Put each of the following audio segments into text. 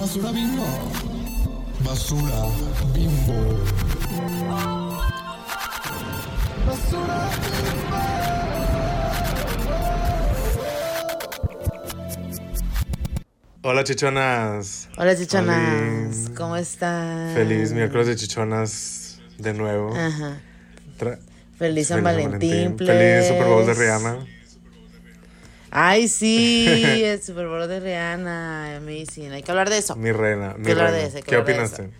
Basura bimbo. Basura bimbo. Basura Hola chichonas. Hola chichonas. ¿cómo están? Feliz miércoles de chichonas de nuevo. Ajá. Tra- Feliz San Valentín, Feliz Super Bowl de please. Rihanna. Ay, sí, el Super Bowl de Rihanna, amazing. Hay que hablar de eso. Mi reina. Mi de reina. eso, que ¿Qué de opinaste?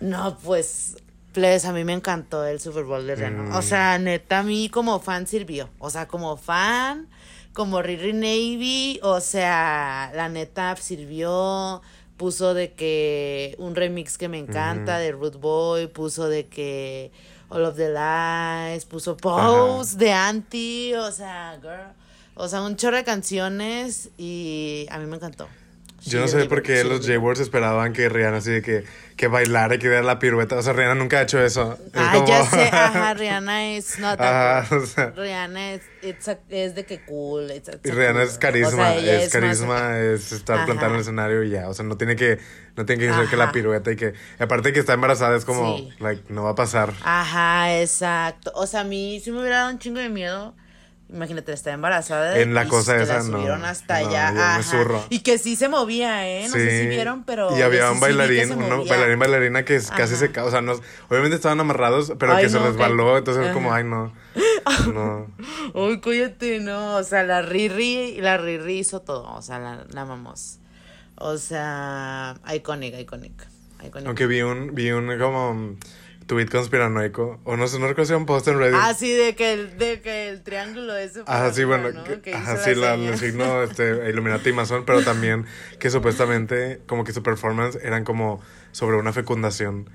No, pues, please, a mí me encantó el Super Bowl de Rihanna. Mm. O sea, neta, a mí como fan sirvió. O sea, como fan, como Riri Navy, o sea, la neta sirvió. Puso de que un remix que me encanta de Root Boy, puso de que All of the Lies, puso Pose de Anti, o sea, girl. O sea, un chorro de canciones y a mí me encantó. Yo no sé por qué los. J-Words esperaban que Rihanna así de que, que bailara y que diera la pirueta. O sea, Rihanna nunca ha hecho eso. Es Ah, como- ya sé, ajá, Rihanna es not that Ajá, cool. o sea. Rihanna es, a- es de que cool. it's a- it's Y Rihanna cool es carisma, O sea, ella es, carisma, es estar Ajá. plantando en el escenario y ya. O sea, no tiene que, no tiene que hacer que la pirueta y que, aparte que está embarazada es como, Sí. like, no va a pasar. Ajá, exacto. O sea, a mí sí me hubiera dado un chingo de miedo. Imagínate, estar embarazada. En la y cosa que esa, la subieron no, hasta no, allá. me Ajá. zurro. Y que sí se movía, ¿eh? No sé si vieron, pero. Y había un sí bailarín, movía. bailarín, bailarina que casi Ajá. se o sea, no, obviamente estaban amarrados, pero Ay, que se no, resbaló, que- entonces es como, Ajá. ay, no, no. Uy, cállate, no. O sea, la Riri, la Riri hizo todo. O sea, la, la amamos. O sea, iconic. iconic. Aunque vi un, vi un como tweet conspiranoico, o no sé, no recuerdo si un post en Reddit. Ah, sí, de que el, de que el triángulo ese. Ajá, sí, bueno, ¿no? que- ajá, sí, la- el signo este, Illuminati y masón, pero también que supuestamente como que su performance eran como sobre una fecundación,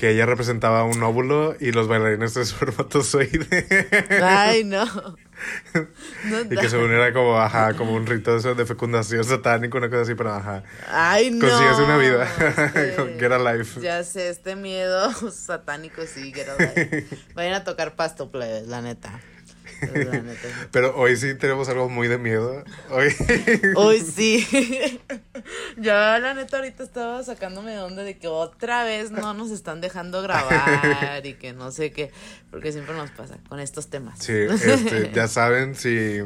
que ella representaba un óvulo y los bailarines de espermatozoide. Ay, no. No, y que según era como, ajá, como un rito de fecundación satánico, una cosa así, pero ajá. Ay, no. Consíguese una vida. este, Get a life. Ya sé, este miedo satánico sí, get a life. Vayan a tocar pasto, plebes, la neta. Pero hoy sí tenemos algo muy de miedo. Hoy. Uy, sí. Ya, la neta, ahorita estaba sacándome de onda de que otra vez no nos están dejando grabar y que no sé qué, porque siempre nos pasa con estos temas. Sí, este, ya saben, si,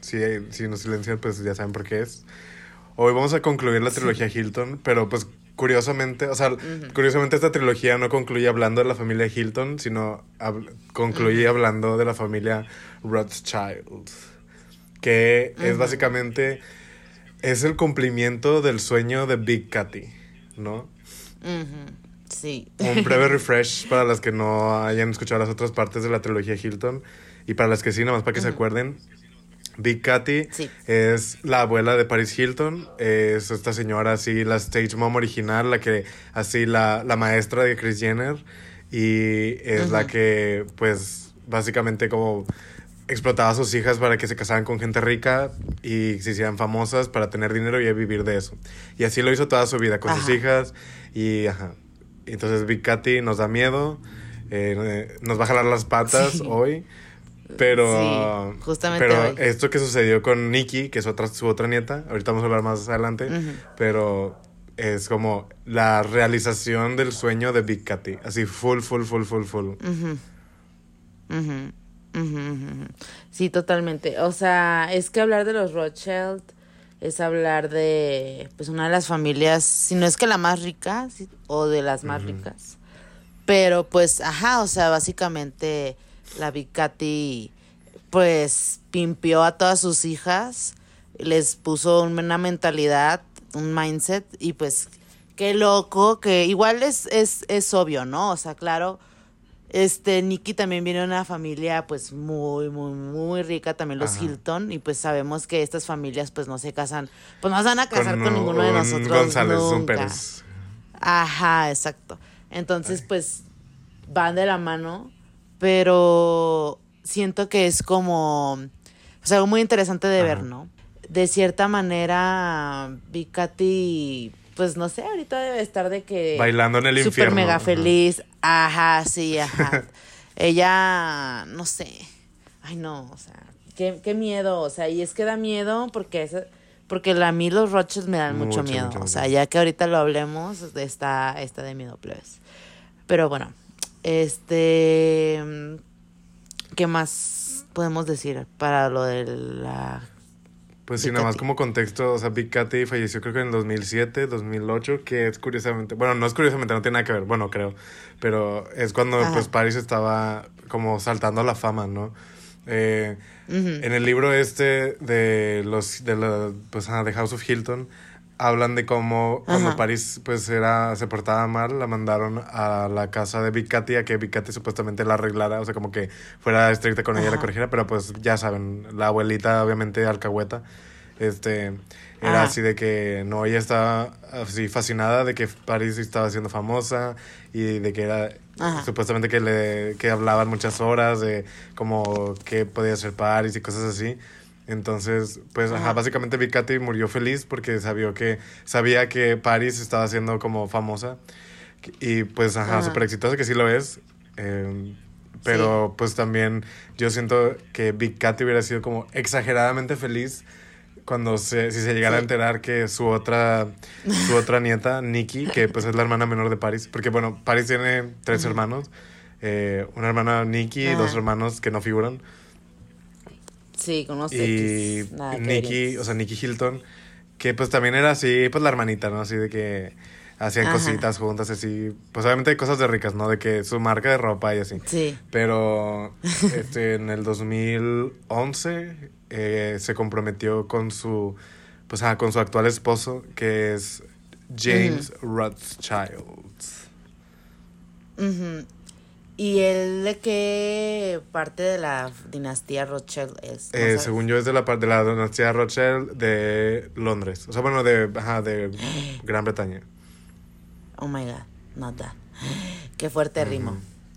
si, si nos silencian, pues ya saben por qué es. Hoy vamos a concluir la trilogía Hilton, pero pues curiosamente, o sea, curiosamente esta trilogía no concluye hablando de la familia Hilton, sino concluye hablando de la familia Rothschild, que es básicamente, es el cumplimiento del sueño de Big Cathy, ¿no? Sí. Un breve refresh para las que no hayan escuchado las otras partes de la trilogía Hilton y para las que sí, nada más para que se acuerden. Big Cathy Sí. es la abuela de Paris Hilton, es esta señora así, la stage mom original, la que así la, la maestra de Kris Jenner y es la que pues básicamente como explotaba a sus hijas para que se casaran con gente rica y se hicieran famosas para tener dinero y vivir de eso. Y así lo hizo toda su vida con sus Ajá. hijas y ajá. Entonces Big Cathy nos da miedo, eh, nos va a jalar las patas Sí. hoy. Pero, Sí, justamente pero hoy. esto que sucedió con Nikki, que es otra, su otra nieta, ahorita vamos a hablar más adelante, pero es como la realización del sueño de Big Cathy, así full, full, full, full, full. Sí, totalmente. O sea, es que hablar de los Rothschild es hablar de, pues, una de las familias, si no es que la más rica, o de las más ricas. Pero, pues, ajá, o sea, básicamente la Big Cathy, pues, pimpió a todas sus hijas, les puso una mentalidad, un mindset, y pues, qué loco, que igual es, es, es obvio, ¿no? O sea, claro, este, Nicky también viene de una familia, pues, muy, muy, muy rica, también los Ajá. Hilton, y pues sabemos que estas familias, pues, no se casan, pues, no se van a casar con, un- ninguno de un nosotros González, un nunca. Pérez. Ajá, exacto. Entonces, pues, van de la mano, pero siento que es como, pues, algo muy interesante de ver. ¿no? De cierta manera, Big Cathy, pues, no sé, ahorita debe estar de que... Bailando en el Súper infierno. mega Ajá. feliz. Ajá, sí, ajá. Ella, no sé. Ay, no, o sea, qué, qué miedo. O sea, y es que da miedo porque es, Porque a mí los Rothschild me dan mucho, Mucho, miedo. mucho o sea, ya que ahorita lo hablemos, está, está de miedo, plebes. Pero bueno, este... mm, ¿Qué más podemos decir para lo de la... Pues sí, nada más como contexto, o sea, Big Cathy falleció creo que en 2007, 2008, que es curiosamente, bueno, no es curiosamente, no tiene nada que ver, bueno, creo, pero es cuando Ajá. pues Paris estaba como saltando a la fama, ¿no? Eh. En el libro este de los, de la, pues, de House of Hilton, hablan de cómo cuando Ajá. Paris pues era, se portaba mal, la mandaron a la casa de Big Cathy a que Big Cathy supuestamente la arreglara, o sea, como que fuera estricta con ella y la Ajá. corrigiera, pero pues ya saben, la abuelita obviamente alcahueta, este, era Ajá. así de que no, ella estaba así fascinada de que Paris estaba siendo famosa y de que era Ajá. supuestamente que le que hablaban muchas horas de como qué podía ser Paris y cosas así. Entonces, pues, ajá, Ajá. básicamente murió feliz porque sabía que, sabía que Paris estaba siendo como famosa. Y pues, ajá, súper exitosa, que sí lo es. Eh, pero pues también yo siento que Big Cathy hubiera sido como exageradamente feliz cuando se, si se llegara a enterar que su otra, su otra nieta, Nikki, que pues es la hermana menor de Paris, porque bueno, Paris tiene tres hermanos, eh, una hermana Nikki y dos hermanos que no figuran. Sí, con unos Y X, nada Nikki, o sea, Nikki Hilton, que pues también era así, pues la hermanita, ¿no? Así de que hacían Ajá. cositas juntas, así. Pues obviamente hay cosas de ricas, ¿no? De que su marca de ropa y así. Sí. Pero este, en el 2011 eh, se comprometió con su, pues, ah, con su actual esposo, que es James Rothschild. Ujú. ¿Y él de qué parte de la dinastía Rothschild es? ¿No Eh, según yo es de la parte de la dinastía Rothschild de Londres. O sea, bueno, de, ajá, de Gran Bretaña. Oh my god, not that. Qué fuerte rimo.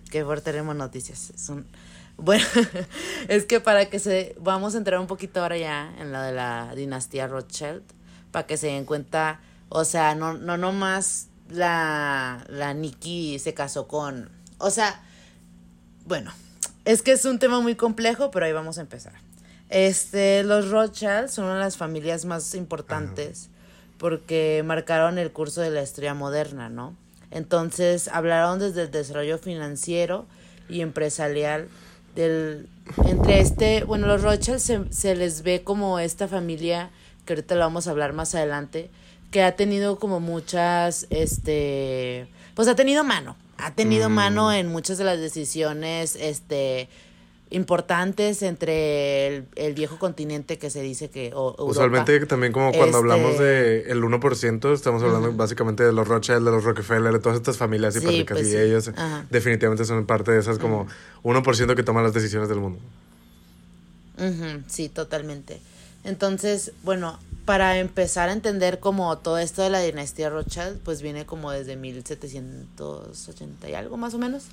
Qué fuerte rimo noticias. Es un... Bueno, es que para que se... Vamos a entrar un poquito ahora ya en la de la dinastía Rothschild, para que se den cuenta, o sea, no, no nomás la, la Nikki se casó con... O sea, bueno, es que es un tema muy complejo, pero ahí vamos a empezar. Este, los Rothschild son una de las familias más importantes porque marcaron el curso de la historia moderna, ¿no? Entonces hablaron desde el desarrollo financiero y empresarial del entre este, bueno, los Rothschild se, se les ve como esta familia que ahorita lo vamos a hablar más adelante, que ha tenido como muchas, este, pues ha tenido mano, ha tenido Mm. mano en muchas de las decisiones, este, importantes entre el, el viejo continente que se dice que, o Europa. Usualmente también como cuando Este- hablamos de el 1%, estamos hablando básicamente de los Rothschild, de los Rockefeller, de todas estas familias Sí, hiper ricas. pues y sí. ellos definitivamente son parte de esas como 1% que toman las decisiones del mundo. Sí, totalmente. Entonces, bueno, para empezar a entender como todo esto de la dinastía Rothschild, pues viene como desde 1780 y algo más o menos.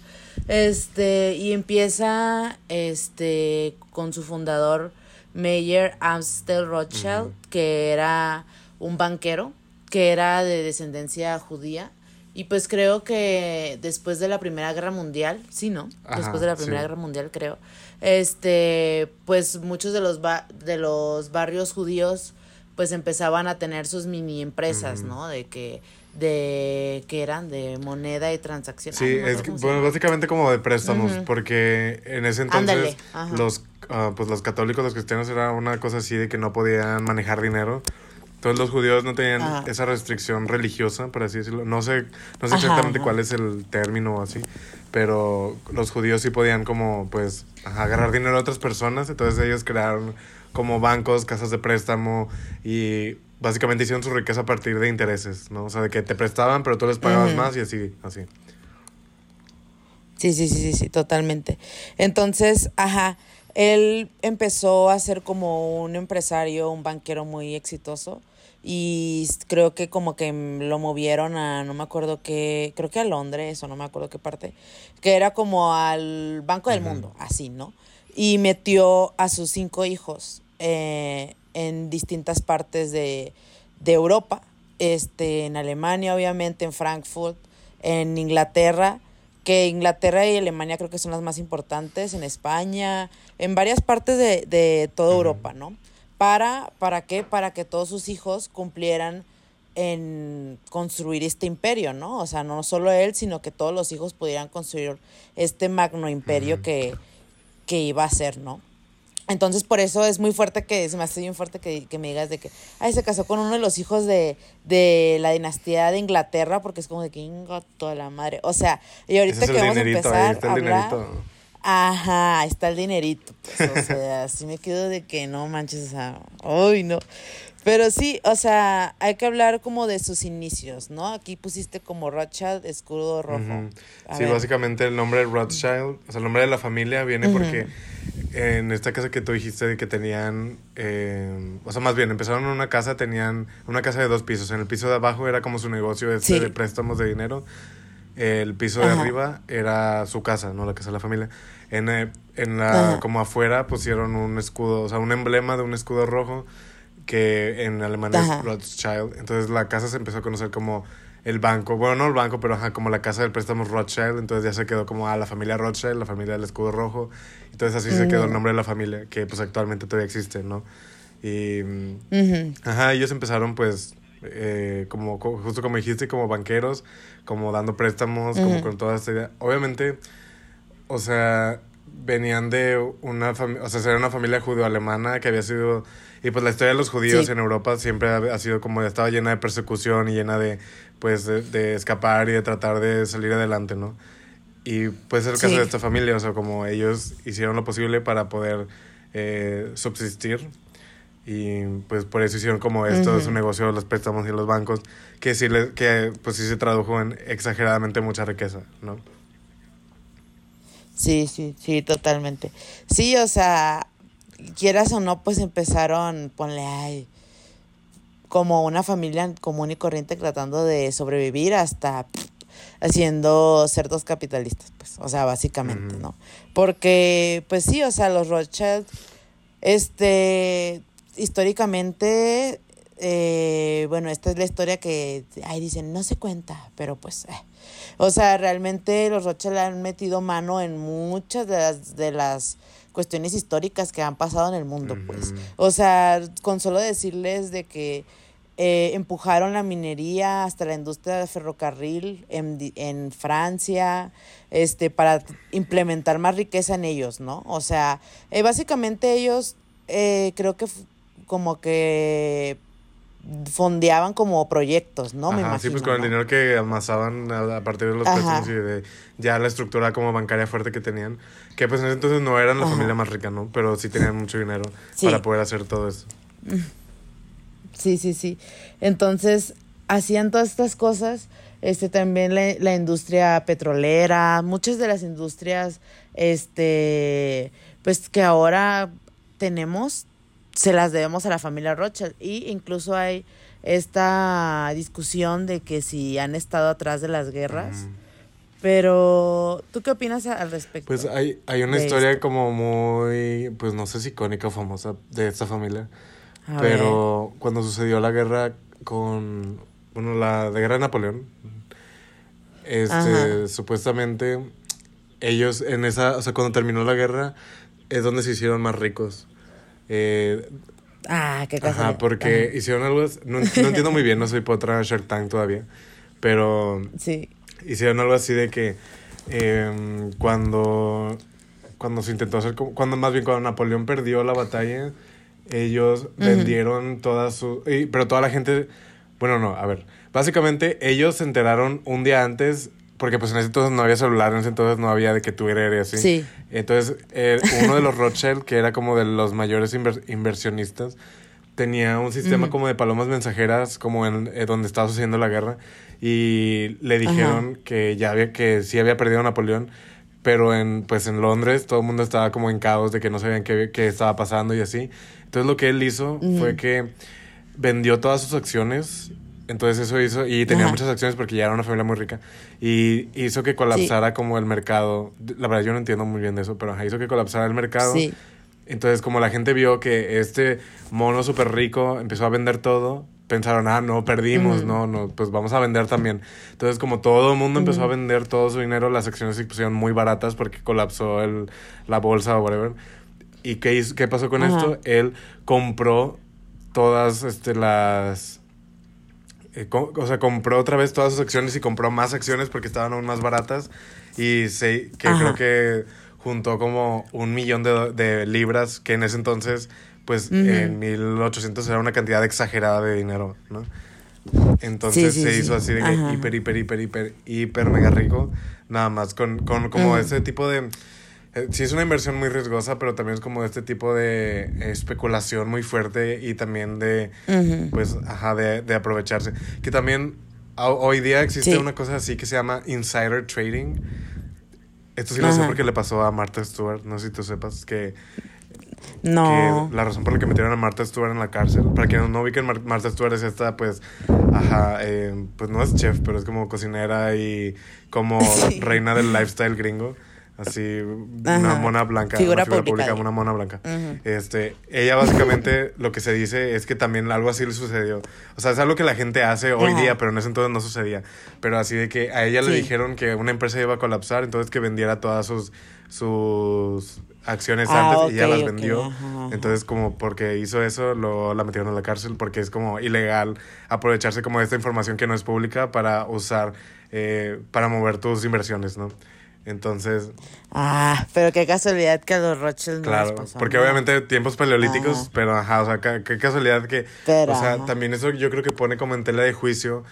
Este, y empieza este con su fundador Meyer Amstel Rothschild, que era un banquero que era de descendencia judía. Y pues creo que después de la Primera Guerra Mundial, sí, ¿no? Ajá, después de la Primera sí. Guerra Mundial, creo. Este, pues muchos de los ba- de los barrios judíos pues empezaban a tener sus mini empresas, ¿no? De que de que eran de moneda y transacción. Sí, Ay, no me es que, bueno, básicamente como de préstamos, porque en ese entonces los, ah, pues los católicos, los cristianos era una cosa así de que no podían manejar dinero. Entonces los judíos no tenían Ajá. esa restricción religiosa, por así decirlo. No sé, no sé exactamente ajá. cuál es el término o así, pero los judíos sí podían como, pues, agarrar dinero de otras personas. Entonces ellos crearon como bancos, casas de préstamo y básicamente hicieron su riqueza a partir de intereses, ¿no? O sea, de que te prestaban, pero tú les pagabas más y así, así. Sí, sí, sí, sí, sí, totalmente. Entonces, ajá, él empezó a ser como un empresario, un banquero muy exitoso y creo que como que lo movieron a, no me acuerdo qué, creo que a Londres o no me acuerdo qué parte, que era como al Banco del Mundo, así, ¿no? Y metió a sus cinco hijos eh, en distintas partes de, de Europa, este, en Alemania, obviamente, en Frankfurt, en Inglaterra, que Inglaterra y Alemania creo que son las más importantes, en España, en varias partes de, de toda Europa, ¿no? Para, ¿para qué? Para que todos sus hijos cumplieran en construir este imperio, ¿no? O sea, no solo él, sino que todos los hijos pudieran construir este magno imperio que, que iba a ser, ¿no? Entonces, por eso es muy fuerte que, se me hace bien fuerte que, que, me digas de que, ay, se casó con uno de los hijos de, de la dinastía de Inglaterra, porque es como de que, toda la madre. O sea, y ahorita que vamos a empezar a hablar... Ajá, está el dinerito. Pues, o sea, así me quedo de que no manches, o sea, uy, no. Pero sí, o sea, hay que hablar como de sus inicios, ¿no? Aquí pusiste como Rothschild, escudo rojo. Sí, básicamente el nombre Rothschild, o sea, el nombre de la familia viene porque en esta casa que tú dijiste de que tenían, eh, o sea, más bien, empezaron en una casa, tenían una casa de dos pisos. En el piso de abajo era como su negocio este de préstamos de dinero. El piso de arriba era su casa, no la casa de la familia. En, eh, en la, como afuera pusieron un escudo, o sea, un emblema de un escudo rojo que en alemán es Rothschild. Entonces la casa se empezó a conocer como el banco, bueno, no el banco, pero ajá, como la casa del préstamo Rothschild, entonces ya se quedó como a la familia Rothschild, la familia del escudo rojo, entonces así se quedó el mm. nombre de la familia, que pues actualmente todavía existe, ¿no? Y, ajá, ellos empezaron pues, eh, como, justo como dijiste, como banqueros, como dando préstamos, como con toda esta idea. Obviamente, o sea, venían de una familia, o sea, era una familia judío-alemana que había sido y pues la historia de los judíos en Europa siempre ha, sido como estaba llena de persecución y llena de pues de, escapar y de tratar de salir adelante, ¿no? Y pues es el caso de esta familia, o sea, como ellos hicieron lo posible para poder eh, subsistir y pues por eso hicieron como esto de su negocio, los préstamos y los bancos, que sí, le, que pues sí se tradujo en exageradamente mucha riqueza, ¿no? Sí, sí, sí, totalmente. Sí, o sea, quieras o no, pues empezaron, ponle, ay, como una familia común y corriente tratando de sobrevivir hasta haciendo cerdos capitalistas, pues, o sea, básicamente, ¿no? Porque, pues sí, o sea, los Rothschild, este, históricamente, eh, bueno, esta es la historia que, ahí dicen, no se cuenta, pero pues, eh. o sea, realmente los Rothschild han metido mano en muchas de las, de las cuestiones históricas que han pasado en el mundo, pues. O sea, con solo decirles de que eh, empujaron la minería hasta la industria de ferrocarril en, en, Francia, este, para implementar más riqueza en ellos, ¿no? O sea, eh, básicamente ellos eh, creo que como que fondeaban como proyectos, ¿no? Me imagino, sí, pues con el dinero que amasaban a, partir de los préstamos y de ya la estructura como bancaria fuerte que tenían, que pues en ese entonces no eran la familia más rica, ¿no? Pero sí tenían mucho dinero para poder hacer todo eso. Sí, sí, sí. Entonces, hacían todas estas cosas, este también la, la industria petrolera, muchas de las industrias, este, pues que ahora tenemos, se las debemos a la familia Rothschild. Y incluso hay esta discusión de que si han estado atrás de las guerras. Pero, ¿tú qué opinas al respecto? Pues hay, hay una historia como muy, pues no sé si icónica o famosa de esta familia. pero cuando sucedió la guerra con, bueno, la de guerra de Napoleón, este, supuestamente ellos en esa, o sea, cuando terminó la guerra, es donde se hicieron más ricos. Eh, ah, qué cosa. Ajá, porque hicieron algo. No, no, entiendo muy bien, no soy potra Shark Tank todavía. Pero. Sí. Hicieron algo así de que. Eh, cuando. Cuando se intentó hacer. Cuando más bien cuando Napoleón perdió la batalla. Ellos vendieron toda su. pero toda la gente. Bueno, no, a ver. Básicamente, ellos se enteraron un día antes porque pues en ese entonces no había celular, en ese entonces no había de que tuviera y así. Sí. Entonces, eh, uno de los Rothschild, que era como de los mayores inversionistas, tenía un sistema como de palomas mensajeras, como en eh, donde estaba sucediendo la guerra, y le dijeron que ya había, que sí había perdido Napoleón, pero en, pues en Londres todo el mundo estaba como en caos de que no sabían qué, qué estaba pasando y así. Entonces lo que él hizo fue que vendió todas sus acciones entonces eso hizo, y tenía muchas acciones porque ya era una familia muy rica, y hizo que colapsara como el mercado. La verdad yo no entiendo muy bien de eso, pero hizo que colapsara el mercado. Entonces como la gente vio que este mono súper rico empezó a vender todo, pensaron, ah, no, perdimos, no, no, pues vamos a vender también. Entonces como todo el mundo empezó a vender todo su dinero, las acciones se pusieron muy baratas porque colapsó el, la bolsa o whatever. ¿Y qué, hizo- qué pasó con esto? Él compró todas este, las... eh, o sea, compró otra vez todas sus acciones y compró más acciones porque estaban aún más baratas. Y se, que Ajá. creo que juntó como un millón de, de libras, que en ese entonces, pues en 1800 era una cantidad exagerada de dinero, ¿no? Entonces Sí, sí, se sí. hizo así de que hiper, hiper, hiper, hiper, hiper mega rico. Nada más con, con como ese tipo de... eh, sí es una inversión muy riesgosa, pero también es como este tipo de especulación muy fuerte y también de, pues, ajá, de, de aprovecharse. Que también ho- hoy día existe Sí. una cosa así que se llama insider trading. Esto sí lo sé porque le pasó a Martha Stewart, no sé si tú sepas que No. que la razón por la que metieron a Martha Stewart en la cárcel. Para quienes no ubiquen, Mar- Martha Stewart es esta, pues, ajá, eh, pues no es chef, pero es como cocinera y como Sí. reina del lifestyle gringo. Así, una Ajá. mona blanca, Figura una figura pública, una mona blanca. Ujú. Este, ella básicamente lo que se dice es que también algo así le sucedió. O sea, es algo que la gente hace hoy Ajá. día, pero en ese entonces no sucedía. Pero así de que a ella le Sí. dijeron que una empresa iba a colapsar, entonces que vendiera todas sus, sus acciones Ah, antes y ya las vendió. ajá, ajá. Entonces, como porque hizo eso, lo, la metieron en la cárcel porque es como ilegal aprovecharse como de esta información que no es pública para usar, eh, para mover tus inversiones, ¿no? Entonces, Ah, pero qué casualidad que a los Rothschild no claro, les pasó porque obviamente tiempos paleolíticos, Ajá. pero ajá, o sea, qué casualidad que, Pero, o sea, ajá. también eso yo creo que pone como en tela de juicio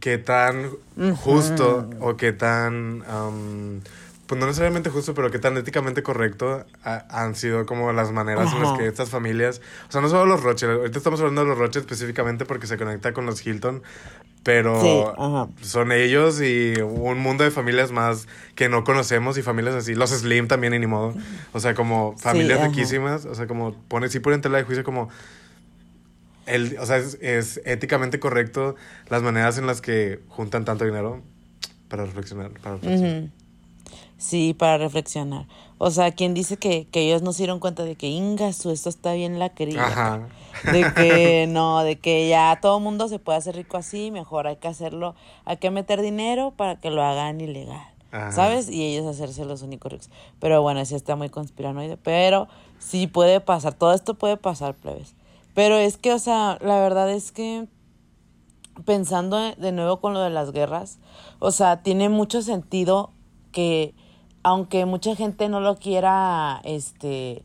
qué tan justo o qué tan, pues no necesariamente justo, pero qué tan éticamente correcto ha- han sido como las maneras en las que estas familias, o sea, no solo los Rothschild, ahorita estamos hablando de los Rothschild específicamente porque se conecta con los Hilton, pero Sí, son ellos y un mundo de familias más que no conocemos y familias así, los Slim también y ni modo, o sea, como familias ajá. riquísimas, o sea, como pone, sí pone en tela de juicio como el, o sea, es, es éticamente correcto las maneras en las que juntan tanto dinero para reflexionar. Para reflexionar. Ujú. Sí, para reflexionar. O sea, quien dice que, que ellos no se dieron cuenta de que Ingasu, esto está bien la querida. Ajá. De que no, de que ya todo mundo se puede hacer rico así, mejor hay que hacerlo, hay que meter dinero para que lo hagan ilegal. Ajá. ¿Sabes? Y ellos hacerse los únicos ricos. Pero bueno, sí está muy conspiranoide. Pero sí puede pasar, todo esto puede pasar, plebes. Pero es que, o sea, la verdad es que pensando de nuevo con lo de las guerras, o sea, tiene mucho sentido que aunque mucha gente no lo quiera, este,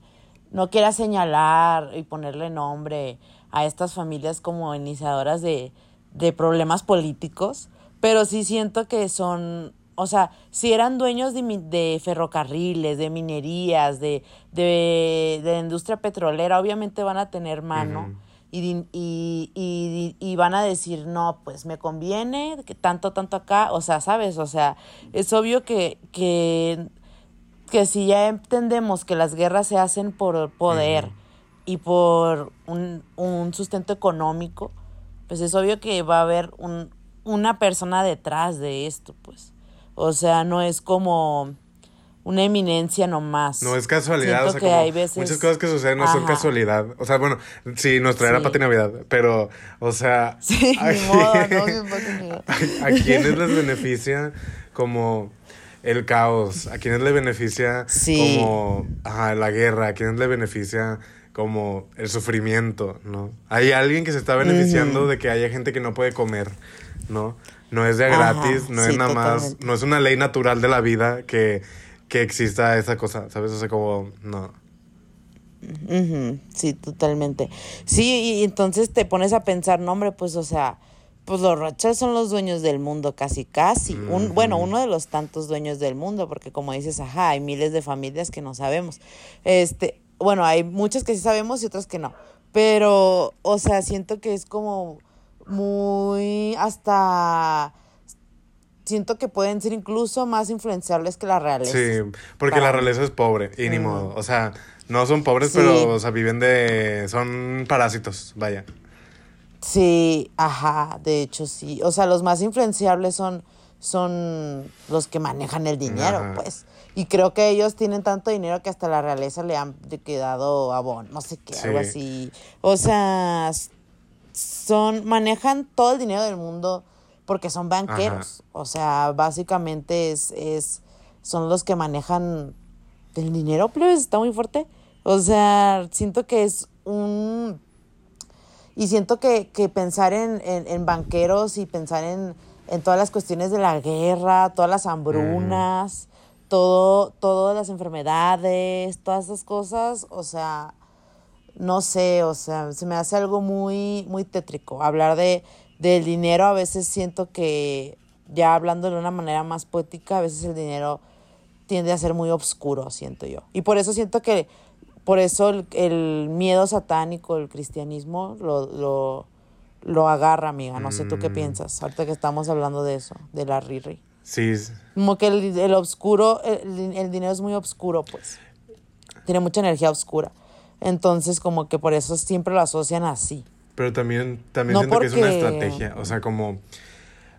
no quiera señalar y ponerle nombre a estas familias como iniciadoras de, de problemas políticos, pero sí siento que son, o sea, si eran dueños de, de ferrocarriles, de minerías, de, de, de industria petrolera, obviamente van a tener mano. Y, y, y, y van a decir, no, pues me conviene, que tanto, tanto acá, o sea, ¿sabes? O sea, es obvio que, que, que si ya entendemos que las guerras se hacen por poder y por un, un sustento económico, pues es obvio que va a haber un, una persona detrás de esto, pues. O sea, no es como una eminencia nomás. No es casualidad, Siento o sea, que como hay veces- muchas cosas que suceden no son casualidad. O sea, bueno, sí, nuestra era Sí. Pati Navidad, pero, o sea, Sí, a- modo, no, a, a quienes les beneficia como el caos, a quienes le beneficia Sí. como ajá, la guerra, a quienes le beneficia como el sufrimiento, ¿no? Hay alguien que se está beneficiando de que haya gente que no puede comer, ¿no? No es de Ajá, gratis, no sí, es nada más, no es una ley natural de la vida que, que exista esa cosa, ¿sabes? O sea, como, no. Sí, totalmente. Sí, y entonces te pones a pensar, no, hombre, pues, o sea, pues los Rothschild son los dueños del mundo, casi, casi. Un, bueno, uno de los tantos dueños del mundo, porque como dices, ajá, hay miles de familias que no sabemos. Este, bueno, hay muchas que sí sabemos y otras que no. Pero, o sea, siento que es como muy hasta siento que pueden ser incluso más influenciables que la realeza. Sí, porque Para la mí. realeza es pobre y ni Ujú. modo. O sea, no son pobres, Sí. pero, o sea, viven de... son parásitos, vaya. Sí, ajá, de hecho sí. O sea, los más influenciables son, son los que manejan el dinero, Ajá. pues. Y creo que ellos tienen tanto dinero que hasta la realeza le han quedado abón, no sé qué, algo Sí. así. O sea, son, manejan todo el dinero del mundo porque son banqueros. O sea, básicamente es, es, son los que manejan el dinero, plebes, está muy fuerte. O sea, siento que es un... Y siento que, que pensar en, en, en banqueros y pensar en, en todas las cuestiones de la guerra, todas las hambrunas, todo, todas las enfermedades, todas esas cosas, o sea, no sé, o sea, se me hace algo muy, muy tétrico. Hablar de, del dinero a veces siento que, ya hablando de una manera más poética, a veces el dinero tiende a ser muy oscuro, siento yo. Y por eso siento que, por eso el, el miedo satánico, el cristianismo, lo, lo, lo agarra, amiga. No sé tú qué Mm. piensas, ahorita que estamos hablando de eso, de la Riri. Sí, Como que el, el oscuro, el, el dinero es muy oscuro, pues. Tiene mucha energía oscura. Entonces, como que por eso siempre lo asocian así. Pero también, también No siento que es una porque- estrategia. O sea, como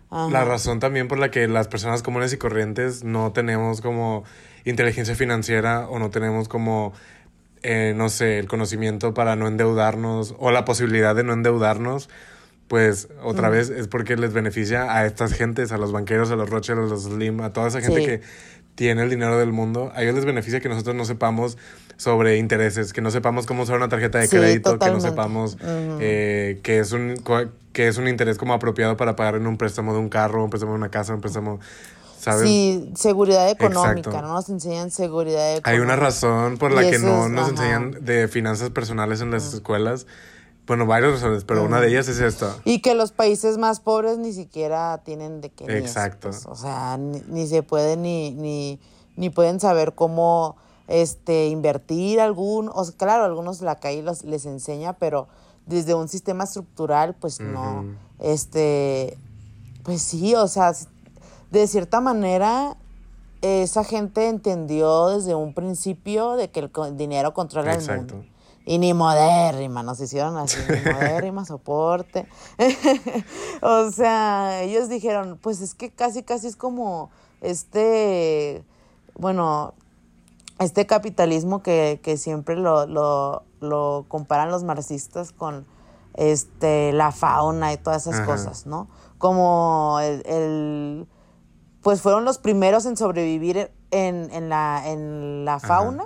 Ajá. la razón también por la que las personas comunes y corrientes no tenemos como inteligencia financiera o no tenemos como, eh, no sé, el conocimiento para no endeudarnos o la posibilidad de no endeudarnos, pues otra vez es porque les beneficia a estas gentes, a los banqueros, a los Rothschild, a los Slim, a toda esa gente Sí. que tiene el dinero del mundo. A ellos les beneficia que nosotros no sepamos sobre intereses, que no sepamos cómo usar una tarjeta de Sí, crédito, que no sepamos eh, que, es un, que es un interés como apropiado para pagar en un préstamo de un carro, un préstamo de una casa, un préstamo, ¿sabes? Sí, seguridad económica, Exacto. no nos enseñan seguridad económica. Hay una razón por la que no es- nos ajá. enseñan de finanzas personales en las escuelas. Bueno, varias razones, pero una de ellas es esta. Y que los países más pobres ni siquiera tienen de qué ni Exacto. pues, o sea, ni, ni se pueden ni, ni, ni pueden saber cómo este invertir algún, o sea, claro, algunos la calle los, les enseña, pero desde un sistema estructural, pues no, este, pues sí, o sea, de cierta manera esa gente entendió desde un principio de que el dinero controla el mundo. Y ni modérrima, nos hicieron así, ni modérrima, soporte. o sea, ellos dijeron, pues es que casi, casi es como este, bueno, este capitalismo que, que siempre lo, lo, lo comparan los marxistas con este, la fauna y todas esas Ajá. cosas, ¿no? Como el, el- pues fueron los primeros en sobrevivir en, en la, en la fauna,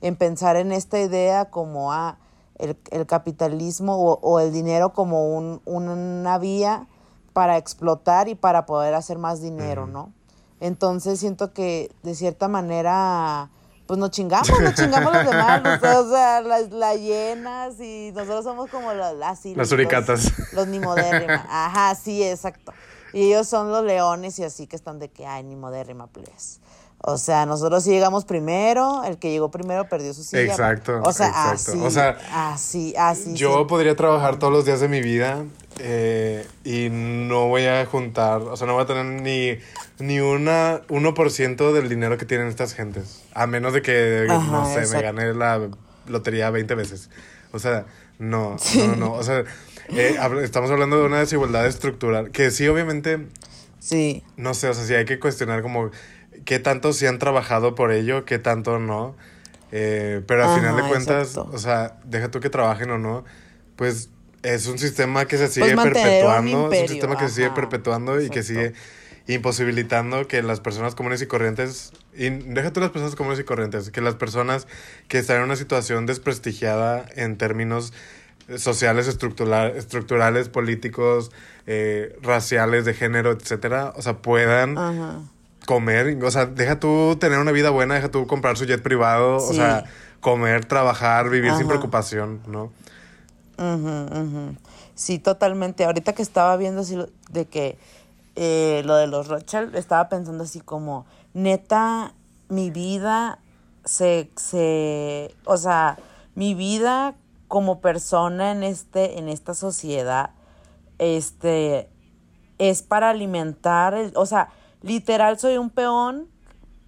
en pensar en esta idea como ah, el, el capitalismo o, o el dinero como un, una vía para explotar y para poder hacer más dinero, ¿no? Entonces siento que de cierta manera, pues nos chingamos, nos chingamos los demás, los- o sea, las ballenas y nosotros somos como la- así. Las los- suricatas. Los nimodérrimas. Ajá, sí, exacto. Y ellos son los leones y así que están de que, ay, nimodérrima, please. O sea, nosotros sí llegamos primero, el que llegó primero perdió su silla. Exacto, O sea, exacto. así. O sea, así, así. Yo sí. podría trabajar todos los días de mi vida eh, y no voy a juntar, o sea, no voy a tener ni, ni una 1% del dinero que tienen estas gentes. A menos de que, Ajá, no sé, exacto. me gane la lotería 20 veces. O sea, no, no, no. O sea, eh, estamos hablando de una desigualdad estructural que sí, obviamente, Sí. no sé, o sea, sí hay que cuestionar como qué tanto sí han trabajado por ello, qué tanto no. Eh, pero al Ajá, final de cuentas, exacto. o sea, deja tú que trabajen o no, pues es un sistema que se sigue Pues un perpetuando, es un sistema que se sigue perpetuando y que sigue imposibilitando que las personas comunes y corrientes, y deja tú las personas comunes y corrientes, que las personas que están en una situación desprestigiada en términos sociales, estructural, estructurales, políticos, eh, raciales, de género, etcétera, o sea, puedan Ajá. comer, o sea, deja tú tener una vida buena, deja tú comprar su jet privado, o sea, comer, trabajar, vivir sin preocupación, ¿no? Ujú, ujú. Sí, totalmente. Ahorita que estaba viendo así de que eh, lo de los Rothschild, estaba pensando así como, neta, mi vida se, se, o sea, mi vida como persona en este, en esta sociedad, este, es para alimentar, el- o sea, literal soy un peón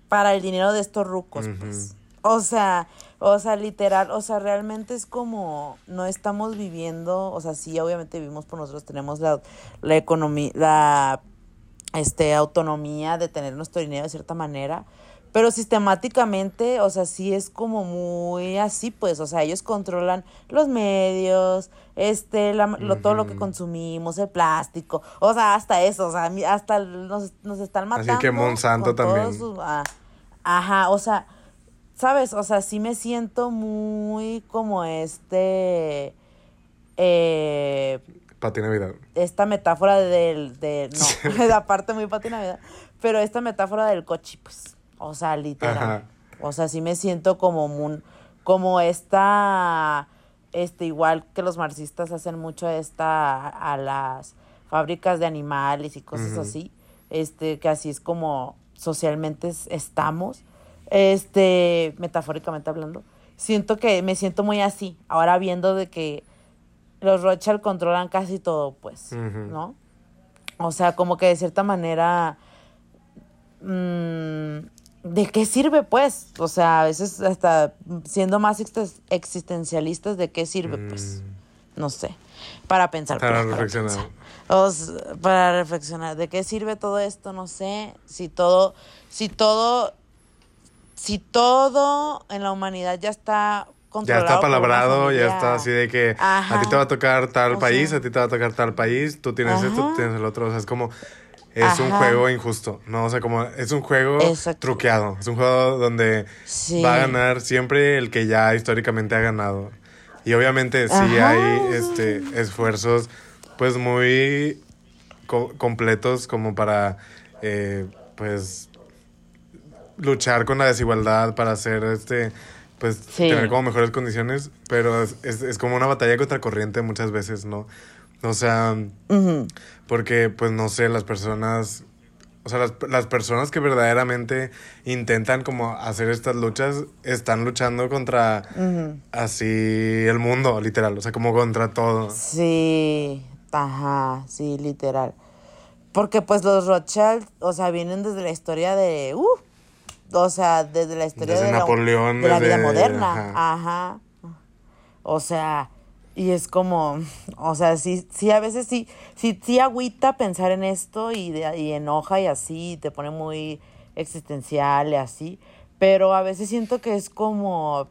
para el dinero de estos rucos, pues. O sea, o sea, literal, o sea, realmente es como no estamos viviendo, o sea, sí, obviamente vivimos por nosotros, tenemos la, la economía, la este autonomía de tener nuestro dinero de cierta manera, pero sistemáticamente, o sea, sí es como muy así, pues, o sea, ellos controlan los medios, este, la- lo, todo lo que consumimos, el plástico, o sea, hasta eso, o sea, hasta nos, nos están Así matando. que Monsanto también. ah, ajá, o sea, ¿sabes? O sea, sí me siento muy como este... Eh, Pati Navidad. esta metáfora del, de, no, aparte muy Pati Navidad, pero esta metáfora del coche, pues, o sea, literal. Ajá. O sea, sí me siento como un, como esta, este, igual que los marxistas hacen mucho esta a las fábricas de animales y cosas así, este, que así es como socialmente es- estamos, este, metafóricamente hablando. Siento que me siento muy así, ahora viendo de que los Rothschild controlan casi todo, pues. ¿no? O sea, como que de cierta manera, mm, ¿de qué sirve, pues? O sea, a veces hasta siendo más exis- existencialistas, ¿de qué sirve, pues? No sé, para pensar. Mm. Para pues, reflexionar. pensar. O s- para reflexionar, ¿de qué sirve todo esto? No sé, si todo, si todo, si todo en la humanidad ya está Ya controlado está por una palabrado, ya está así de que a ti te va a tocar tal O país, sea- a ti te va a tocar tal país, tú tienes esto, tú tienes el otro. O sea, es como. Es un juego injusto, ¿no? O sea, como es un juego Exacto. truqueado. Es un juego donde Sí. va a ganar siempre el que ya históricamente ha ganado. Y obviamente sí hay este, esfuerzos, pues muy co- completos como para, eh, pues, luchar con la desigualdad, para hacer este, pues, Sí. tener como mejores condiciones, pero es, es, es como una batalla contra corriente muchas veces, ¿no? O sea, porque, pues, no sé, las personas, o sea, las, las personas que verdaderamente intentan como hacer estas luchas, están luchando contra así el mundo, literal, o sea, como contra todo. Sí, ajá, sí, literal. Porque pues los Rothschild, o sea, vienen desde la historia de, uh, o sea, desde la historia Desde de, la- vida moderna, ajá. ajá. O sea, y es como, o sea, sí, sí, a veces sí, sí, sí agüita pensar en esto y, de, y enoja y así, y te pone muy existencial y así, pero a veces siento que es como,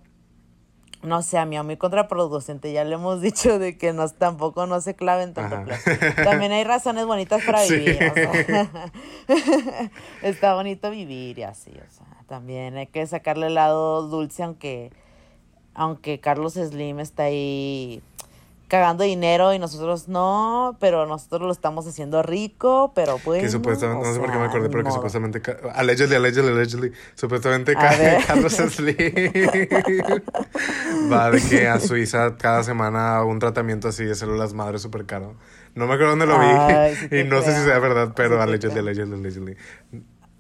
no sé, a mí, a muy contraproducente. Ya le hemos dicho de que nos, tampoco no se claven tanto plástico. También hay razones bonitas para Sí. vivir. o sea. Está bonito vivir y así. O sea, también hay que sacarle el lado dulce, aunque, aunque Carlos Slim está ahí cagando dinero y nosotros no, pero nosotros lo estamos haciendo rico, pero bueno. Que supuestamente, no sé por qué me sea, acordé, pero que modo. supuestamente, allegedly, allegedly, allegedly, supuestamente A ca-. Carlos Slim va de que a Suiza cada semana a un tratamiento así de células madre súper caro. No me acuerdo dónde lo vi Ay, sí y no sé si sea verdad, pero Sí allegedly, allegedly, allegedly.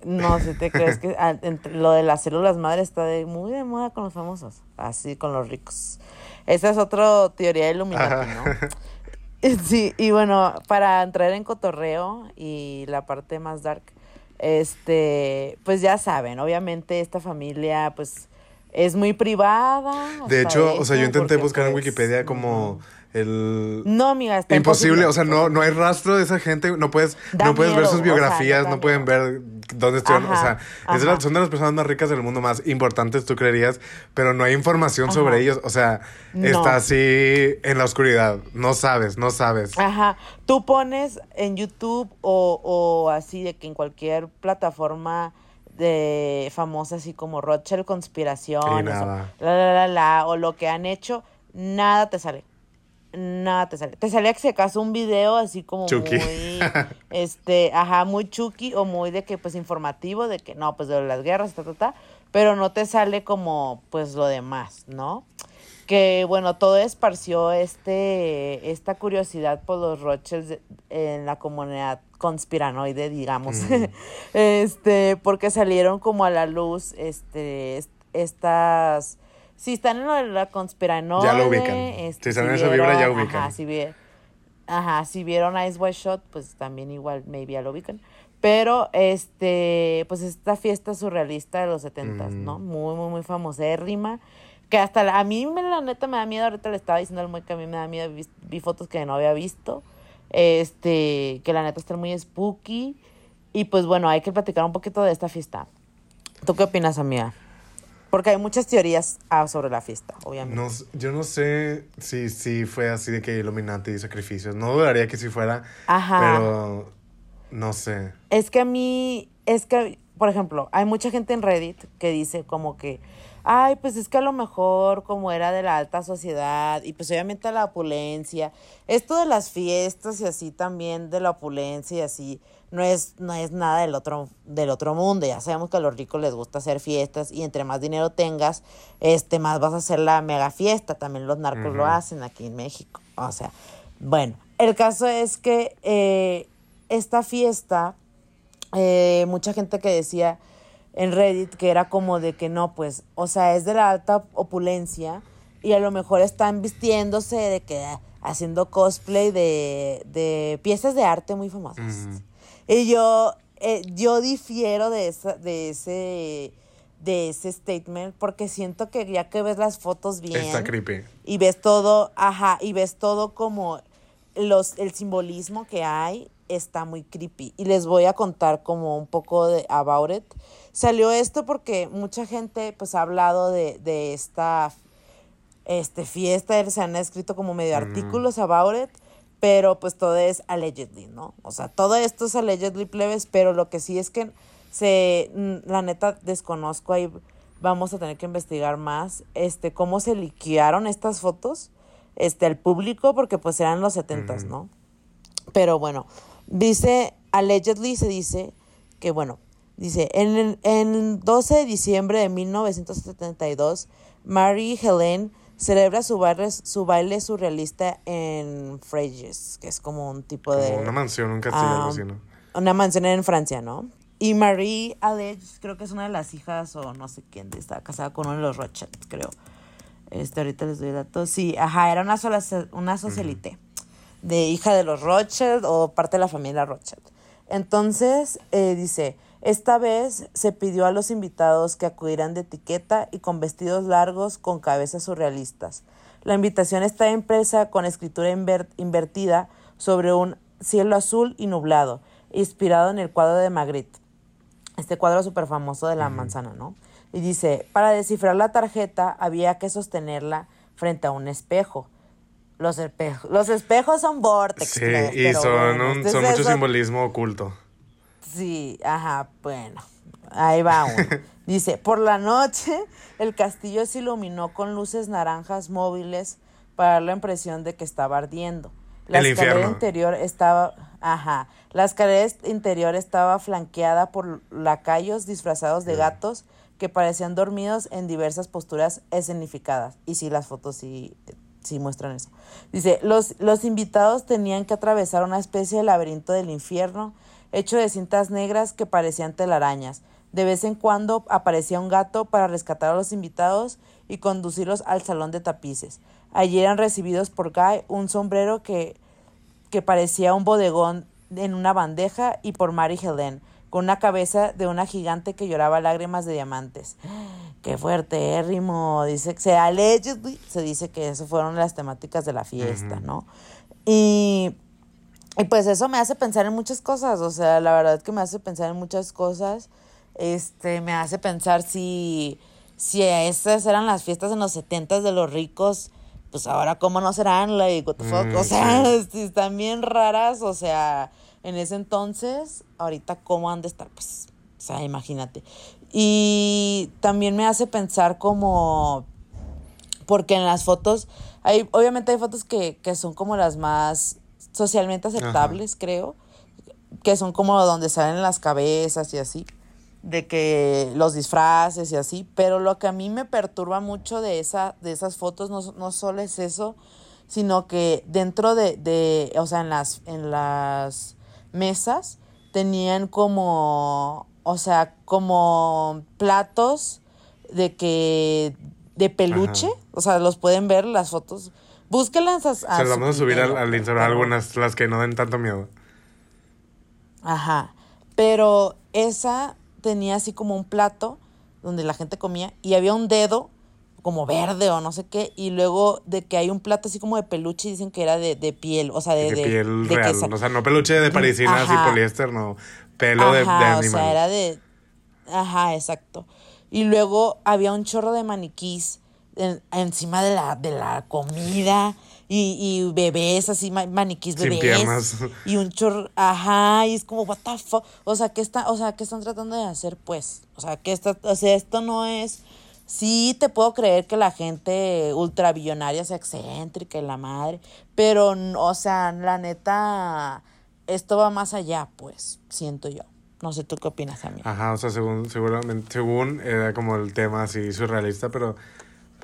No, si te crees que ah, entre- lo de las células madre está de, muy de moda con los famosos, así con los ricos. Esa es otra teoría de Illuminati, ¿no? Sí, y bueno, para entrar en cotorreo y la parte más dark, este, pues ya saben, obviamente esta familia, pues, es muy privada. De hecho, o sea, yo intenté buscar en pues, Wikipedia como. El... No, amiga, está Imposible, o sea, no, no hay rastro de esa gente, no puedes, Da no puedes ver sus o sea, biografías, no pueden ver dónde estuvieron, o Ajá, sea, es de la- ajá. son de las personas más ricas del mundo, más importantes, tú creerías, pero no hay información sobre ellos, o sea, No. está así en la oscuridad, no sabes, no sabes. Ajá, tú pones en YouTube o, o así de que en cualquier plataforma de famosa así como Rothschild Y Conspiraciones, nada. o, la, la, la, la, o lo que han hecho, nada te sale. Nada te sale. Te salía que se acaso un video así como Chucky. muy, este, ajá, muy chucky o muy de que, pues, informativo, de que no, pues, de las guerras, ta, ta, ta, pero no te sale como, pues, lo demás, ¿no? Que, bueno, todo esparció este, esta curiosidad por los Rothschilds en la comunidad conspiranoide, digamos, este, porque salieron como a la luz, este, est- estas... Si están en la conspiranoide... Ya lo ubican. este, Si están en esa vibra, ya ubican. Ajá, si vi- Ajá, si vieron Ice White Shot, pues también igual, maybe ya lo ubican. Pero, este, pues esta fiesta surrealista de los setentas, Mm. ¿no? Muy, muy, muy famosérrima. Que hasta la- a mí, me, la neta, me da miedo. Ahorita le estaba diciendo al muy que a mí me da miedo. Vi, vi fotos que no había visto. Este, que la neta están muy spooky. Y pues bueno, hay que platicar un poquito de esta fiesta. ¿Tú qué opinas, amiga? Porque hay muchas teorías ah, sobre la fiesta, obviamente. No, yo no sé si, si fue así de que Illuminati y sacrificios. No dudaría que si fuera, Ajá. pero no sé. Es que a mí, es que, por ejemplo, hay mucha gente en Reddit que dice como que, ay, pues es que a lo mejor como era de la alta sociedad y pues obviamente la opulencia, esto de las fiestas y así también de la opulencia y así, no es, no es nada del otro, del otro mundo. Ya sabemos que a los ricos les gusta hacer fiestas y entre más dinero tengas, este, más vas a hacer la mega fiesta. También los narcos lo hacen aquí en México. O sea, bueno, el caso es que eh, esta fiesta, eh, mucha gente que decía en Reddit que era como de que no, pues, o sea, es de la alta opulencia y a lo mejor están vistiéndose de que haciendo cosplay de, de piezas de arte muy famosas. Y yo, eh, yo difiero de, esa, de ese de ese statement porque siento que ya que ves las fotos bien Está creepy. y ves todo, ajá, y ves todo como los el simbolismo que hay está muy creepy y les voy a contar como un poco de about it. Salió esto porque mucha gente pues ha hablado de, de esta este fiesta, se han escrito como medio artículos about it pero pues todo es allegedly, ¿no? O sea, todo esto es allegedly plebes, pero lo que sí es que se, mm, la neta desconozco ahí, vamos a tener que investigar más, este, cómo se liquearon estas fotos, este, al público, porque pues eran los setentas, ¿no? Pero bueno, dice, allegedly se dice que, bueno, dice, en el 12 de diciembre de 1972, Mary Helen celebra su baile, su baile surrealista en Freyes, que es como un tipo de... una mansión, un castillo, algo así, um, ¿no? Una mansión en Francia, ¿no? Y Marie Alege, creo que es una de las hijas o no sé quién, está casada con uno de los Rothschild, creo. Este, ahorita les doy datos. Sí, ajá, era una, sola, una socialite de hija de los Rothschild o parte de la familia Rothschild. Entonces, eh, dice, esta vez se pidió a los invitados que acudieran de etiqueta y con vestidos largos con cabezas surrealistas. La invitación está impresa con escritura invertida sobre un cielo azul y nublado, inspirado en el cuadro de Magritte, este cuadro súper famoso de la manzana, ¿no? Y dice, para descifrar la tarjeta había que sostenerla frente a un espejo. Los, espejos, los espejos son vortex. Sí, y son, un, son mucho simbolismo oculto. Sí, ajá, bueno, ahí va uno. Dice, por la noche el castillo se iluminó con luces naranjas móviles para dar la impresión de que estaba ardiendo. La el escalera infierno. interior estaba, ajá, la escalera interior estaba flanqueada por lacayos disfrazados de gatos que parecían dormidos en diversas posturas escenificadas. Y sí, las fotos sí, sí muestran eso. Dice, los, los invitados tenían que atravesar una especie de laberinto del infierno hecho de cintas negras que parecían telarañas. De vez en cuando aparecía un gato para rescatar a los invitados y conducirlos al salón de tapices. Allí eran recibidos por Guy un sombrero que, que parecía un bodegón en una bandeja y por Mary Helen, con una cabeza de una gigante que lloraba lágrimas de diamantes. Qué fuerte, Rimo. Dice que se allegedly se dice que eso fueron las temáticas de la fiesta, ¿no? Y y pues eso me hace pensar en muchas cosas, o sea, la verdad que me hace pensar en muchas cosas. Este, me hace pensar si, si esas eran las fiestas en los setentas de los ricos, pues ahora cómo no serán, like, what the fuck, o sea, si están bien raras, o sea, en ese entonces, ahorita cómo han de estar, pues, o sea, imagínate. Y también me hace pensar como, porque en las fotos, hay, obviamente hay fotos que, que son como las más socialmente aceptables, Ajá. creo, que son como donde salen las cabezas y así, de que los disfraces y así, pero lo que a mí me perturba mucho de, esa, de esas fotos no, no solo es eso, sino que dentro de, de, o sea, en las, en las mesas tenían como, o sea, como platos de que, de peluche, Ajá. o sea, los pueden ver las fotos, Búsquenlas a, a Se las vamos a subir al, al Instagram algunas, las que no den tanto miedo. Ajá. Pero esa tenía así como un plato donde la gente comía y había un dedo como verde o no sé qué, y luego de que hay un plato así como de peluche y dicen que era de, de piel, o sea, de, de, de piel real, o sea, no peluche de parisina así poliéster, no, pelo ajá, de, de animal. o sea, era de, ajá, exacto. Y luego había un chorro de maniquís en, encima de la, de la comida y, y bebés así, maniquís Sin bebés. piernas. Y un chorro, ajá, y es como, what the fuck. O sea, ¿qué, está, o sea, ¿qué están tratando de hacer, pues? O sea, que está, o sea, esto no es sí te puedo creer que la gente ultrabillonaria sea excéntrica y la madre, pero, o sea, la neta, esto va más allá, pues, siento yo. No sé, ¿tú qué opinas también? Ajá, o sea, según, seguramente, según era como el tema así surrealista, pero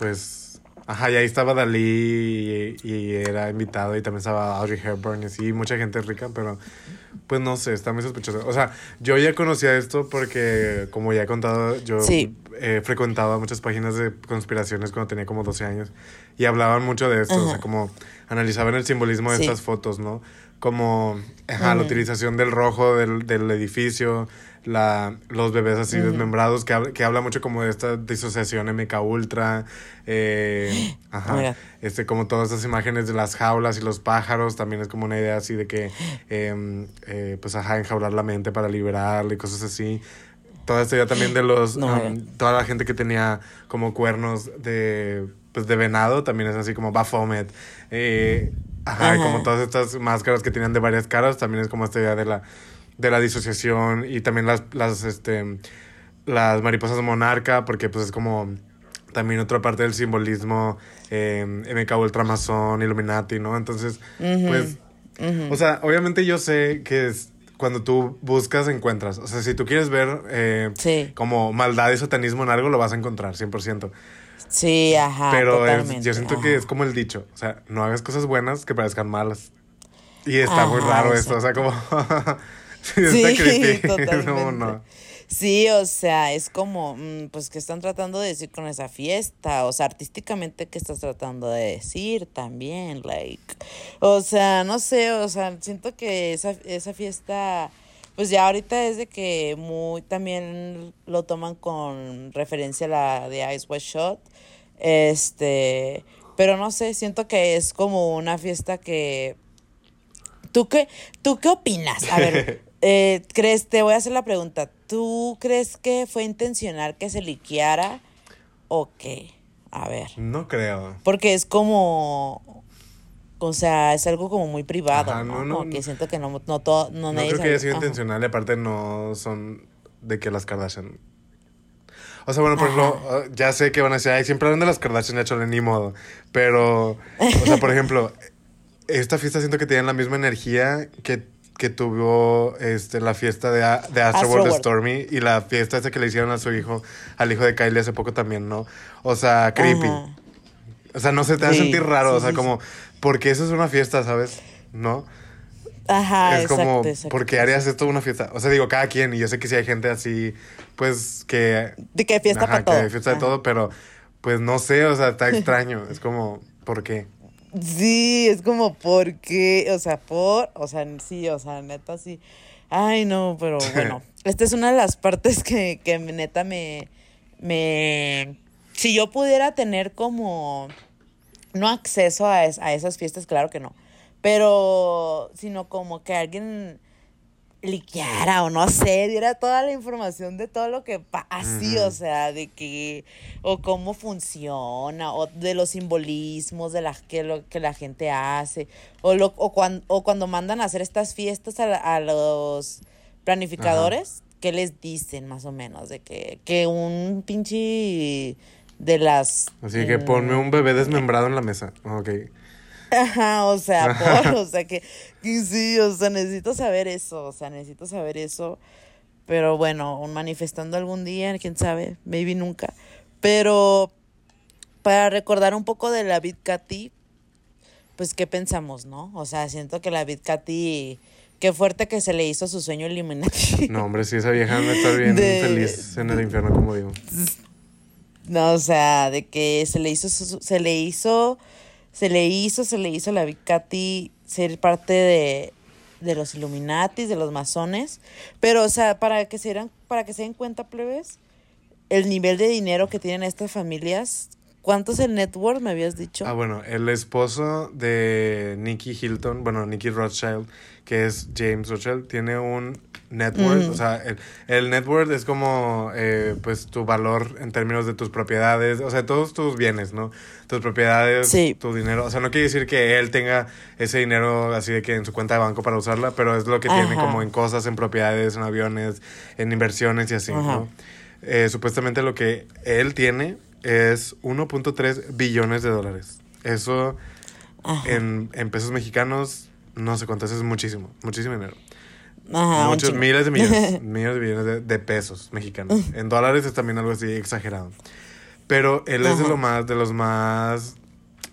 pues, ajá, y ahí estaba Dalí y, y era invitado y también estaba Audrey Hepburn y así, mucha gente rica, pero pues no sé, está muy sospechoso. O sea, yo ya conocía esto porque, como ya he contado, yo Sí. he frecuentado muchas páginas de conspiraciones cuando tenía como 12 años y hablaban mucho de esto, o sea, Ajá. como analizaban el simbolismo de Sí. estas fotos, ¿no? Como ajá, la utilización del rojo del, del edificio, la, los bebés así desmembrados, que, que habla mucho como de esta disociación MK Ultra, eh, ajá, este, como todas estas imágenes de las jaulas y los pájaros, también es como una idea así de que, em, eh, pues ajá, enjaular la mente para liberarla y cosas así. Toda esta idea también de los, No, um, toda la gente que tenía como cuernos de, pues de venado, también es así como Baphomet. Eh, ajá, Ajá. como todas estas máscaras que tenían de varias caras, también es como esta idea de la, de la disociación y también las, las, este, las mariposas monarca, porque pues es como también otra parte del simbolismo eh, MK Ultramazón, Illuminati, ¿no? Entonces, pues, o sea, obviamente yo sé que es cuando tú buscas, encuentras. O sea, si tú quieres ver eh, Sí. como maldad y satanismo en algo, lo vas a encontrar, 100%. Sí, ajá. Pero es- yo siento que es como el dicho, o sea, no hagas cosas buenas que parezcan malas. Y está muy raro esto, o sea, como... sí, está creepy. Totalmente. no. Sí, o sea, es como, mm, pues, ¿qué están tratando de decir con esa fiesta? O sea, artísticamente, ¿qué estás tratando de decir también? Like, o sea, no sé, o sea, siento que esa, esa fiesta, pues ya ahorita es de que muy, también lo toman con referencia a la de Ice White Shot. Este, pero no sé, siento que es como una fiesta que ¿Tú qué, ¿Tú qué opinas? A ver, eh, ¿crees? Te voy a hacer la pregunta. ¿Tú crees que fue intencional que se liqueara o qué? A ver. No creo. Porque es como. O sea, es algo como muy privado, Ajá, ¿no? no, no, que siento que no, no todo. No, No creo que haya sido Ajá. intencional y aparte no son de que las Kardashian... O sea, bueno, por ejemplo, uh, ya sé que van a decir, ay, siempre hablan de las Kardashian, hecho, ni modo. Pero, o sea, por ejemplo, esta fiesta siento que tiene la misma energía que, que tuvo este, la fiesta de, A- de de Astroworld. Stormy y la fiesta esa que le hicieron a su hijo, al hijo de Kylie hace poco también, ¿no? O sea, creepy. Ajá. O sea, no se te va a sentir raro, sí, o sea, sí, como, porque eso es una fiesta, ¿sabes? ¿No? Ajá, es exacto, como, exacto. ¿por qué harías esto una fiesta? O sea, digo, cada quien, y yo sé que sí hay gente así, pues, que... De que fiesta Ajá, para todo. fiesta de todo, pero, pues, no sé, o sea, está extraño. es como, ¿por qué? Sí, es como, ¿por qué? O sea, por, o sea, sí, o sea, neta, sí. Ay, no, pero bueno, esta es una de las partes que, que neta me, me, si yo pudiera tener como, no acceso a, es- a esas fiestas, claro que no, pero, sino como que alguien liqueara o no sé, diera toda la información de todo lo que pasa, así, o sea, de que, o cómo funciona, o de los simbolismos de las que, lo, que la gente hace, o, lo, o, cuan- o cuando mandan a hacer estas fiestas a, a los planificadores, ¿qué les dicen más o menos? De que, que un pinche de las... Así que ponme un bebé desmembrado en la mesa. Ok. Ajá, o sea, por, o sea, que, que sí, o sea, necesito saber eso, o sea, necesito saber eso. Pero bueno, un manifestando algún día, quién sabe, maybe nunca. Pero para recordar un poco de la Bit Katy, pues, ¿qué pensamos, no? O sea, siento que la Bit Katy, qué fuerte que se le hizo su sueño Illuminati. No, hombre, sí, esa vieja no está bien De- feliz en el infierno, como digo. No, o sea, de que se le hizo, se le hizo, se le hizo, se le hizo a la Katy ser parte de, de los Illuminatis, de los masones. Pero, o sea, para que se dieran, para que se den cuenta, plebes, el nivel de dinero que tienen estas familias. ¿Cuánto es el network, me habías dicho? Ah, bueno, el esposo de Nicky Hilton, bueno, Nicky Rothschild, que es James Rothschild, tiene un net worth. O sea, el, el net worth es como, eh, pues, tu valor en términos de tus propiedades, o sea, todos tus bienes, ¿no? Tus propiedades, Sí. tu dinero. O sea, no quiere decir que él tenga ese dinero así de que en su cuenta de banco para usarla, pero es lo que tiene como en cosas, en propiedades, en aviones, en inversiones y así, Ajá. ¿no? Eh, supuestamente lo que él tiene es 1.3 billones de dólares. Eso en, en pesos mexicanos, no sé cuánto, eso es muchísimo, muchísimo dinero. Ajá, Muchos miles de millones, millones de billones de, de pesos mexicanos. En dólares es también algo así exagerado. Pero él es de lo más, de los más,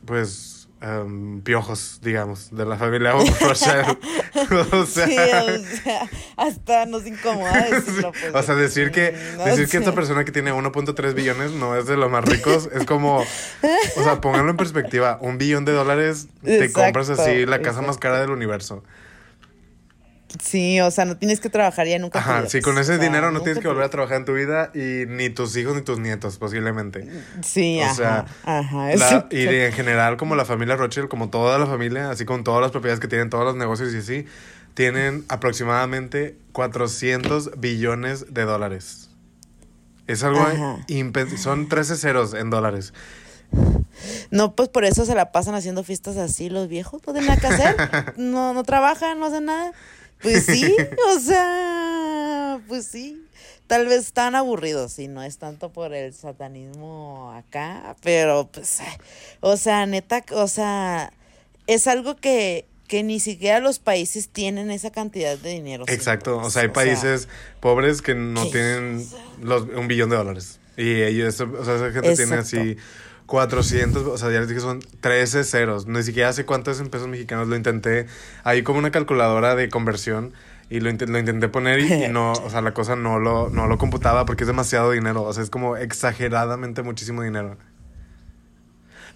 pues, em, piojos, digamos, de la familia o sea, Sí, o sea, hasta nos incomoda decirlo. pues, o sea, decir que, no decir que esta persona que tiene 1.3 billones no es de los más ricos, es como, o sea, pónganlo en perspectiva, un billón de dólares te Exacto, compras así la casa más cara del universo. Sí, o sea, no tienes que trabajar ya nunca. Ajá, sí, con ese o sea, dinero no tienes en que volver a trabajar en tu vida y ni tus hijos ni tus nietos, posiblemente. Sí, O ajá. sea, ajá, La- y en general, como la familia Rothschild, como toda la familia, así con todas las propiedades que tienen, todos los negocios y así, tienen aproximadamente 400 billones de dólares. Es algo Son 13 ceros en dólares. No, pues por eso se la pasan haciendo fiestas así los viejos, no tienen nada que hacer, no, no trabajan, no hacen nada. Pues sí, o sea, pues sí. Tal vez están aburridos y no es tanto por el satanismo acá, pero pues, o sea, neta, o sea, es algo que, que ni siquiera los países tienen esa cantidad de dinero. Exacto. pues, O sea, hay países pobres que no ¿qué? tienen los, un billón de dólares. Y ellos, o sea, esa gente tiene así 400, o sea, ya les dije, son 13 ceros. Ni siquiera sé cuánto es en pesos mexicanos. Lo intenté, ahí como una calculadora de conversión. Y lo, intent- lo intenté poner y, y no, o sea, la cosa no lo, no lo computaba porque es demasiado dinero. O sea, es como exageradamente muchísimo dinero.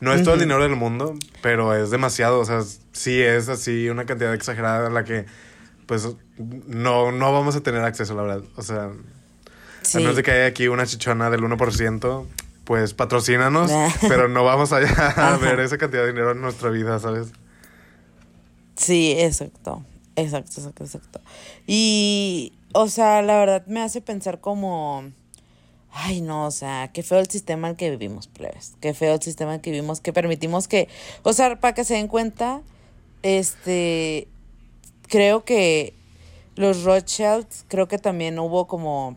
No es todo el dinero del mundo, pero es demasiado. O sea, sí es así una cantidad exagerada a la que, pues, no, no vamos a tener acceso, la verdad. O sea, Sí. a menos de que haya aquí una chichona del 1%, pues patrocínanos, pero no vamos a Ajá. ver esa cantidad de dinero en nuestra vida, ¿sabes? Sí, exacto. Exacto, exacto, exacto. Y, o sea, la verdad me hace pensar como, ay, no, o sea, qué feo el sistema en el que vivimos, plebes. Qué feo el sistema en el que vivimos, que permitimos que, o sea, para que se den cuenta, este, creo que los Rothschilds, creo que también hubo como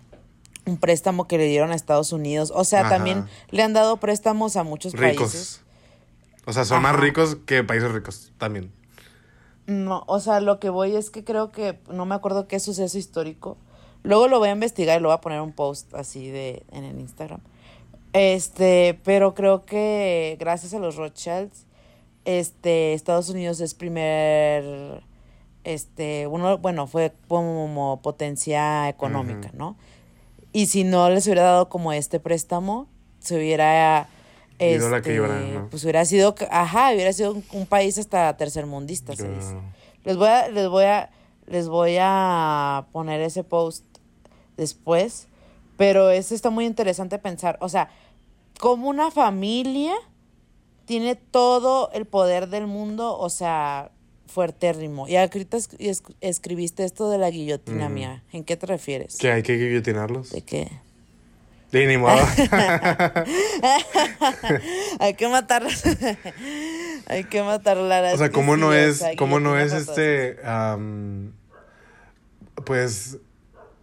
un préstamo que le dieron a Estados Unidos. O sea, Ajá. también le han dado préstamos a muchos países. Ricos. O sea, son más ricos que países ricos también. No, o sea, lo que voy es que creo que no me acuerdo qué suceso histórico. Luego lo voy a investigar y lo voy a poner un post así de en el Instagram. Este, pero creo que gracias a los Rothschilds, este, Estados Unidos es primer, este, uno, bueno, fue como potencia económica. ¿no? Y si no les hubiera dado como este préstamo, se hubiera la este, quiebra, ¿no? pues hubiera sido, ajá, hubiera sido un, un país hasta tercermundista, se dice. Les voy a, les voy a, les voy a poner ese post después, pero eso está muy interesante pensar, o sea, como una familia tiene todo el poder del mundo, o sea, fuertérrimo. Y ahorita es- es- escribiste esto de la guillotina mía. ¿En qué te refieres? Que hay que guillotinarlos. ¿De qué? Y ni modo. Hay que matarla. Hay que matarla. o sea, ¿cómo no o es, sea, cómo no es este, pues,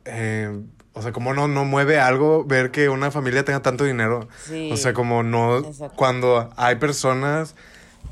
eh, o sea, cómo no, no mueve algo ver que una familia tenga tanto dinero? Sí. O sea, como no, Exacto. cuando hay personas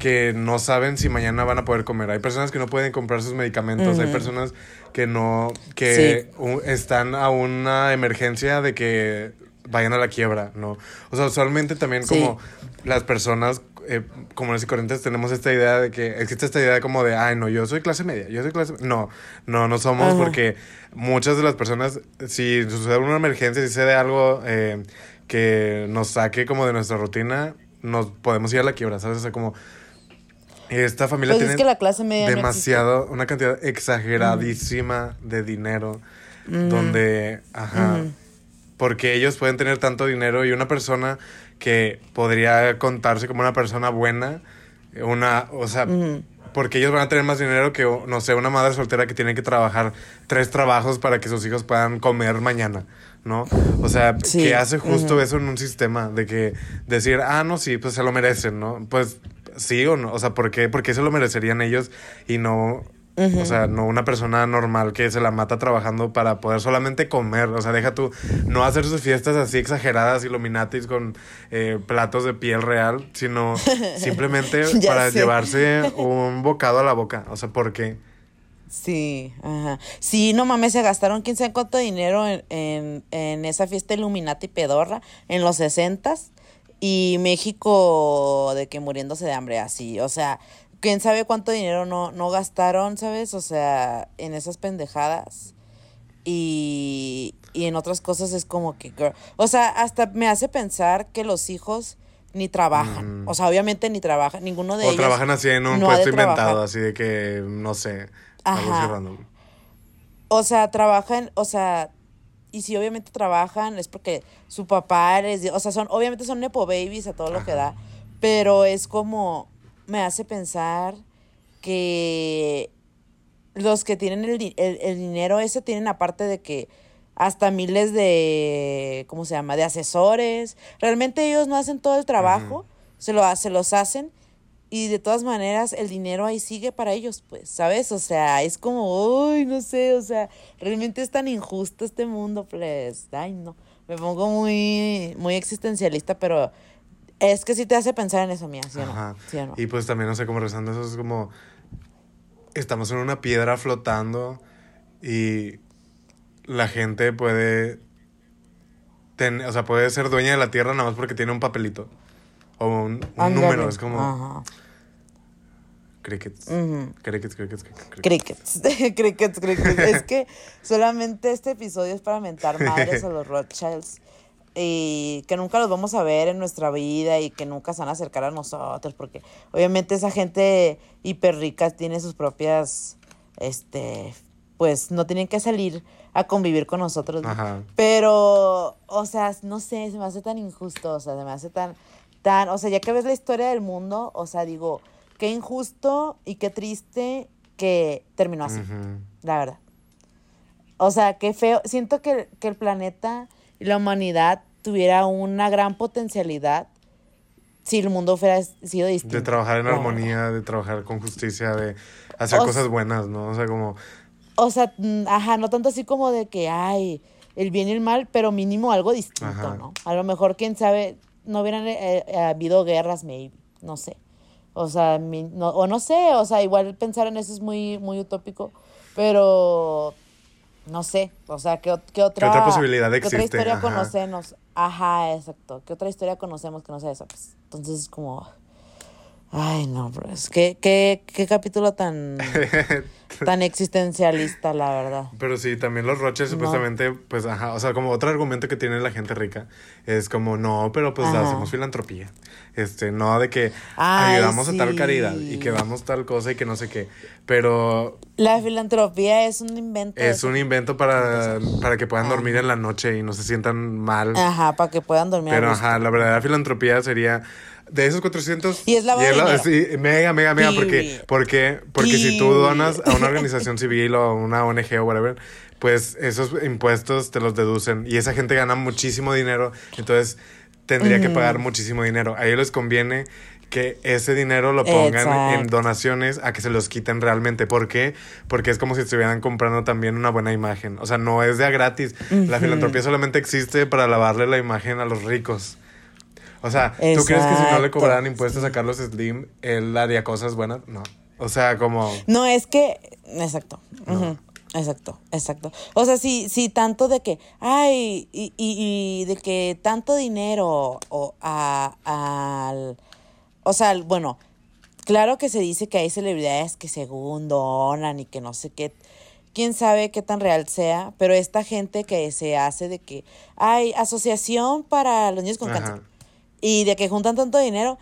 que no saben si mañana van a poder comer, hay personas que no pueden comprar sus medicamentos, hay personas que no, que están a una emergencia de que vayan a la quiebra, ¿no? O sea, usualmente también Sí. como las personas eh, comunes y corrientes tenemos esta idea de que existe esta idea como de, ay, no, yo soy clase media, yo soy clase... No, no, no somos Ajá. porque muchas de las personas, si sucede una emergencia, si sucede algo eh, que nos saque como de nuestra rutina, nos podemos ir a la quiebra, ¿sabes? O sea, como esta familia Pues es tiene que la clase media no demasiado, una cantidad exageradísima de dinero, donde, ajá, porque ellos pueden tener tanto dinero y una persona que podría contarse como una persona buena, una, o sea, porque ellos van a tener más dinero que, no sé, una madre soltera que tiene que trabajar tres trabajos para que sus hijos puedan comer mañana, ¿no? O sea, Sí, que hace justo eso en un sistema de que decir, ah, no, sí, pues se lo merecen, ¿no? Pues sí o no, o sea, ¿por qué? ¿Por qué se lo merecerían ellos y no O sea, no una persona normal que se la mata trabajando para poder solamente comer. O sea, deja tú no hacer sus fiestas así exageradas, Illuminatis con eh, platos de piel real, sino simplemente para sé. llevarse un bocado a la boca. O sea, ¿por qué? Sí, ajá. Sí, no mames, se gastaron quién sabe cuánto dinero en, en, en esa fiesta Illuminati pedorra en los sesentas y México de que muriéndose de hambre así, o sea, quién sabe cuánto dinero no, no gastaron, ¿sabes? O sea, en esas pendejadas y, y en otras cosas es como que, girl, o sea, hasta me hace pensar que los hijos ni trabajan, o sea, obviamente ni trabajan, ninguno de O ellos trabajan así en un no puesto inventado, trabajar. así de que, no sé, algo así Ajá. random. O sea, trabajan, o sea, y si obviamente trabajan es porque su papá es, o sea, son, obviamente son nepo babies a todo lo que da, pero es como, me hace pensar que los que tienen el, el, el dinero ese tienen aparte de que hasta miles de, ¿cómo se llama? De asesores. Realmente ellos no hacen todo el trabajo, se, lo, se los hacen y de todas maneras el dinero ahí sigue para ellos, pues, ¿sabes? O sea, es como, uy, no sé, o sea, realmente es tan injusto este mundo, pues, ay, no. Me pongo muy, muy existencialista, pero es que sí te hace pensar en eso, mía, ¿sí o no? Ajá. ¿Sí o no? Y pues también, no sé, como rezando, eso es como. Estamos en una piedra flotando y la gente puede. ten- o sea, puede ser dueña de la tierra nada más porque tiene un papelito. O un, un número. Es como. Ajá. Crickets. Ujú. Crickets, crickets, crickets. crickets. Crickets, crickets, crickets. Es que solamente este episodio es para mentar madres a los Rothschilds y que nunca los vamos a ver en nuestra vida y que nunca se van a acercar a nosotros porque obviamente esa gente hiper rica tiene sus propias, este, pues no tienen que salir a convivir con nosotros. Pero, o sea, no sé, se me hace tan injusto, o sea, se me hace tan, tan, o sea, ya que ves la historia del mundo, o sea, digo, qué injusto y qué triste que terminó así, la verdad. O sea, qué feo. Siento que, que el planeta y la humanidad tuviera una gran potencialidad si el mundo fuera sido distinto. De trabajar en armonía, de trabajar con justicia, de hacer O cosas buenas, ¿no? O sea, como. O sea, ajá, no tanto así como de que, ay, el bien y el mal, pero mínimo algo distinto, Ajá. ¿no? A lo mejor, quién sabe, no hubieran eh, eh, habido guerras, maybe, no sé. O sea, mi- no, o no sé, o sea, igual pensar en eso es muy, muy utópico, pero no sé, o sea, ¿qué, qué otra, otra posibilidad ¿qué otra historia Ajá. conocemos? Ajá, exacto. ¿Qué otra historia conocemos que no sea esa? Pues, entonces es como, ay, no, bro, es que, qué, qué capítulo tan, tan existencialista, la verdad. Pero sí, también los Roches No. supuestamente, pues, ajá, o sea, como otro argumento que tiene la gente rica es como, no, pero pues Ajá. hacemos filantropía. Este, no de que Ay, ayudamos a tal caridad y que damos tal cosa y que no sé qué. Pero La filantropía es un invento. es un invento para, para que puedan dormir en la noche y no se sientan mal. Ajá, para que puedan dormir. Pero ajá, la verdadera filantropía sería de esos 400 Y es dinero. sí, mega, mega, mega, porque, porque, porque si tú donas a una organización civil o a una ONG o whatever, pues esos impuestos te los deducen y esa gente gana muchísimo dinero, entonces tendría que pagar muchísimo dinero. A ellos les conviene que ese dinero lo pongan en donaciones a que se los quiten realmente. ¿Por qué? Porque es como si estuvieran comprando también una buena imagen. O sea, no es de a gratis. La filantropía solamente existe para lavarle la imagen a los ricos. O sea, ¿tú crees que si no le cobraran impuestos a Carlos Slim, él haría cosas buenas? No. O sea, como... No, es que. Exacto. Exacto, exacto. O sea, si, si tanto de que, ay, y, y, y de que tanto dinero o a, al. O sea, bueno, claro que se dice que hay celebridades que según donan y que no sé qué. Quién sabe qué tan real sea, pero esta gente que se hace de que hay asociación para los niños con Ajá. cáncer y de que juntan tanto dinero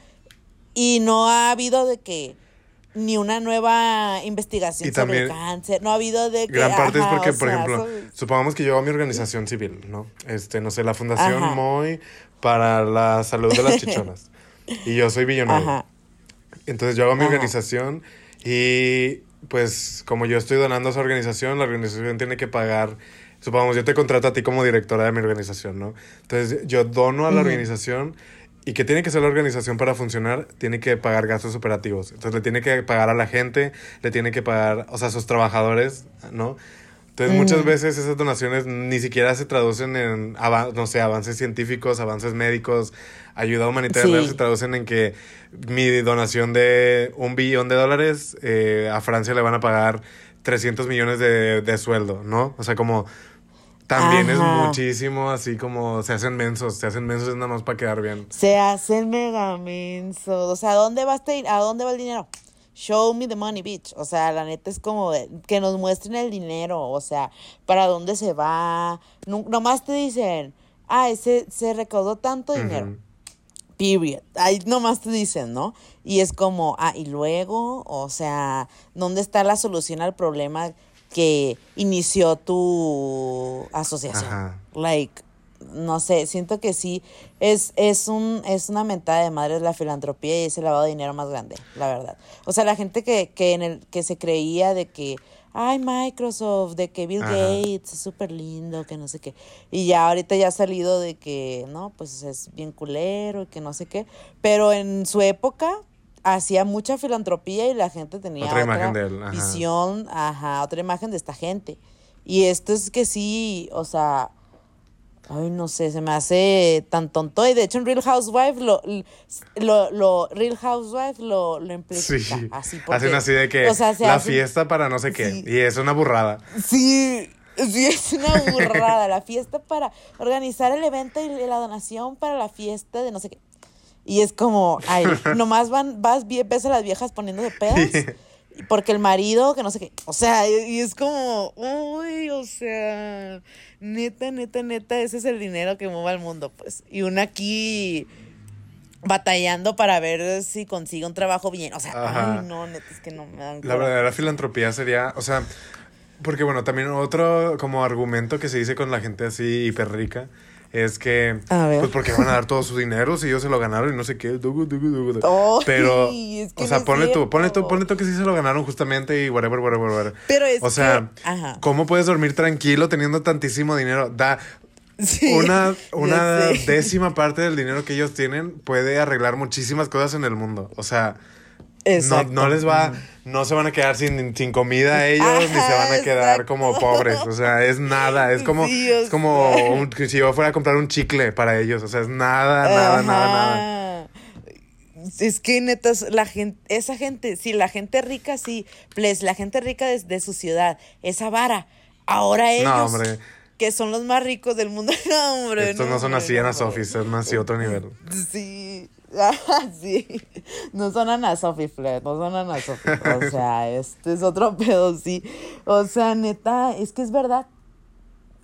y no ha habido de que ni una nueva investigación Y sobre el cáncer, no ha habido de que Gran parte ajá, es porque, por sea, ejemplo, supongamos que yo hago mi organización civil, ¿no? Este, no sé, la Fundación Ajá. MOI para la salud de las chichonas. y yo soy billonario. Ajá. Entonces yo hago mi organización y pues como yo estoy donando a esa organización, la organización tiene que pagar, supongamos yo te contrato a ti como directora de mi organización, ¿no? Entonces yo dono a la organización ¿Y que tiene que ser la organización para funcionar? Tiene que pagar gastos operativos. Entonces le tiene que pagar a la gente, le tiene que pagar, o sea, a sus trabajadores, ¿no? Entonces muchas veces esas donaciones ni siquiera se traducen en, no sé, avances científicos, avances médicos, ayuda humanitaria, Sí. se traducen en que mi donación de un billón de dólares, eh, a Francia le van a pagar 300 millones de, de sueldo, ¿no? O sea, como también es muchísimo, así como se hacen mensos, se hacen mensos nada más para quedar bien. Se hacen mega mensos. O sea, ¿a dónde va este, a dónde va el dinero? Show me the money, bitch. O sea, la neta es como de- que nos muestren el dinero. O sea, para dónde se va. Nu- nomás te dicen, ah, se, se recaudó tanto dinero. Period. Ahí nomás te dicen, ¿no? Y es como, ah, y luego, o sea, ¿dónde está la solución al problema que inició tu asociación? Ajá. Like, no sé, siento que sí, es, es, un, es una mentada de madre la filantropía y ese lavado de dinero más grande, la verdad. O sea, la gente que, que, en el, que se creía de que, ay, Microsoft, de que Bill Ajá. Gates es súper lindo, que no sé qué. Y ya ahorita ya ha salido de que, no, pues es bien culero y que no sé qué. Pero en su época hacía mucha filantropía y la gente tenía Otra otra, imagen de él, ajá. visión, ajá, otra imagen de esta gente. Y esto es que sí, o sea, ay, no sé, se me hace tan tonto. Y de hecho en Real Housewives lo, lo, lo Real Housewives lo, lo implica Sí, así. porque, hacen así de que o sea, se la hacen- fiesta para no sé qué. Sí. Y es una burrada. Sí, sí, es una burrada. la fiesta para organizar el evento y la donación para la fiesta de no sé qué. Y es como, ay, nomás van, vas, ves a las viejas poniéndose pedas. Porque el marido, que no sé qué. O sea, y es como, uy, o sea, neta, neta, neta, ese es el dinero que mueve al mundo, pues. Y una aquí batallando para ver si consigue un trabajo bien. O sea, Ajá. ay, no, neta, es que no me dan La verdadera filantropía sería, o sea, porque bueno, también otro como argumento que se dice con la gente así hiper rica es que, A ver. pues porque van a dar todo su dinero si ellos se lo ganaron y no sé qué, pero, es que o sea, no ponle tú, ponle tú, ponle tú que sí se lo ganaron justamente y whatever, whatever, whatever. Pero es o sea, que- ajá. ¿cómo puedes dormir tranquilo teniendo tantísimo dinero? Da, Sí, una, una décima parte del dinero que ellos tienen puede arreglar muchísimas cosas en el mundo. O sea. No, no les va, no se van a quedar sin, sin comida ellos, ni se van a quedar exacto. como pobres. O sea, es nada. Es como, Sí, es como un- si yo fuera a comprar un chicle para ellos. O sea, es nada, nada, nada, nada. Es que neta, la gente, esa gente, sí, la gente rica, sí, la gente rica de, de su ciudad, esa vara. Ahora ellos, No, hombre. que son los más ricos del mundo, no, hombre. Estos no, son hombre, así no, en hombre. Sofis, es más y otro nivel. Sí, sí. No son Ana Sofi, Fred, no son Ana Sofi. O sea, este es otro pedo, sí. O sea, neta, es que es verdad.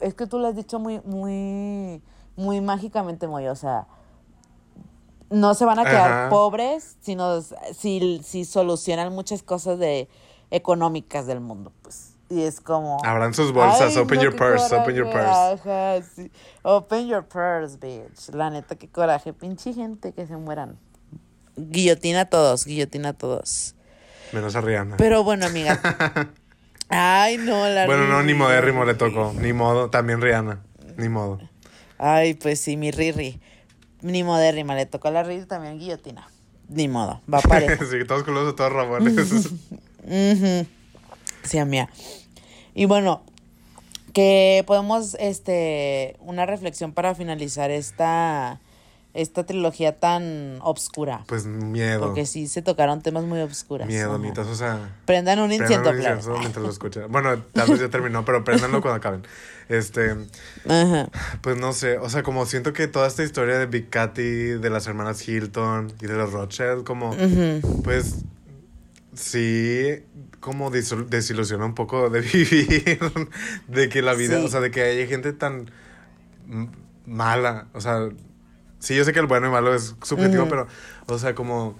Es que tú lo has dicho muy, muy, muy mágicamente, muy, o sea, no se van a quedar Ajá. pobres, sino si, si solucionan muchas cosas de económicas del mundo, pues. Y es como. Abran sus bolsas, open no, your purse, open your purse. Ajá, sí. Open your purse, bitch. La neta, qué coraje. Pinche gente que se mueran. Guillotina a todos, guillotina a todos. Menos a Rihanna. Pero bueno, amiga. Ay, no, la Bueno, no, ni modérrimo le tocó. Ni modo, también Rihanna. Ni modo. Ay, pues sí, mi Riri. Ni modérrima, le tocó a la Riri también guillotina. Ni modo, va parejo. sí, todos culos, todos rabones. Ujú. Sí, amiga. Y bueno, que podemos, este, una reflexión para finalizar esta, esta trilogía tan obscura. pues miedo. Porque sí se tocaron temas muy obscuros. Miedo, Ajá. mitas, o sea. Prendan un incienso, claro. mientras lo escuchan. Bueno, tal vez ya terminó, pero préndanlo cuando acaben. Este, Ajá. pues no sé, o sea, como siento que toda esta historia de Big Cathy, de las hermanas Hilton y de los Rothschild, como, pues, sí, como desilusiona un poco de vivir, de que la vida, Sí. o sea, de que haya gente tan mala, o sea, sí, yo sé que el bueno y malo es subjetivo, pero, o sea, como...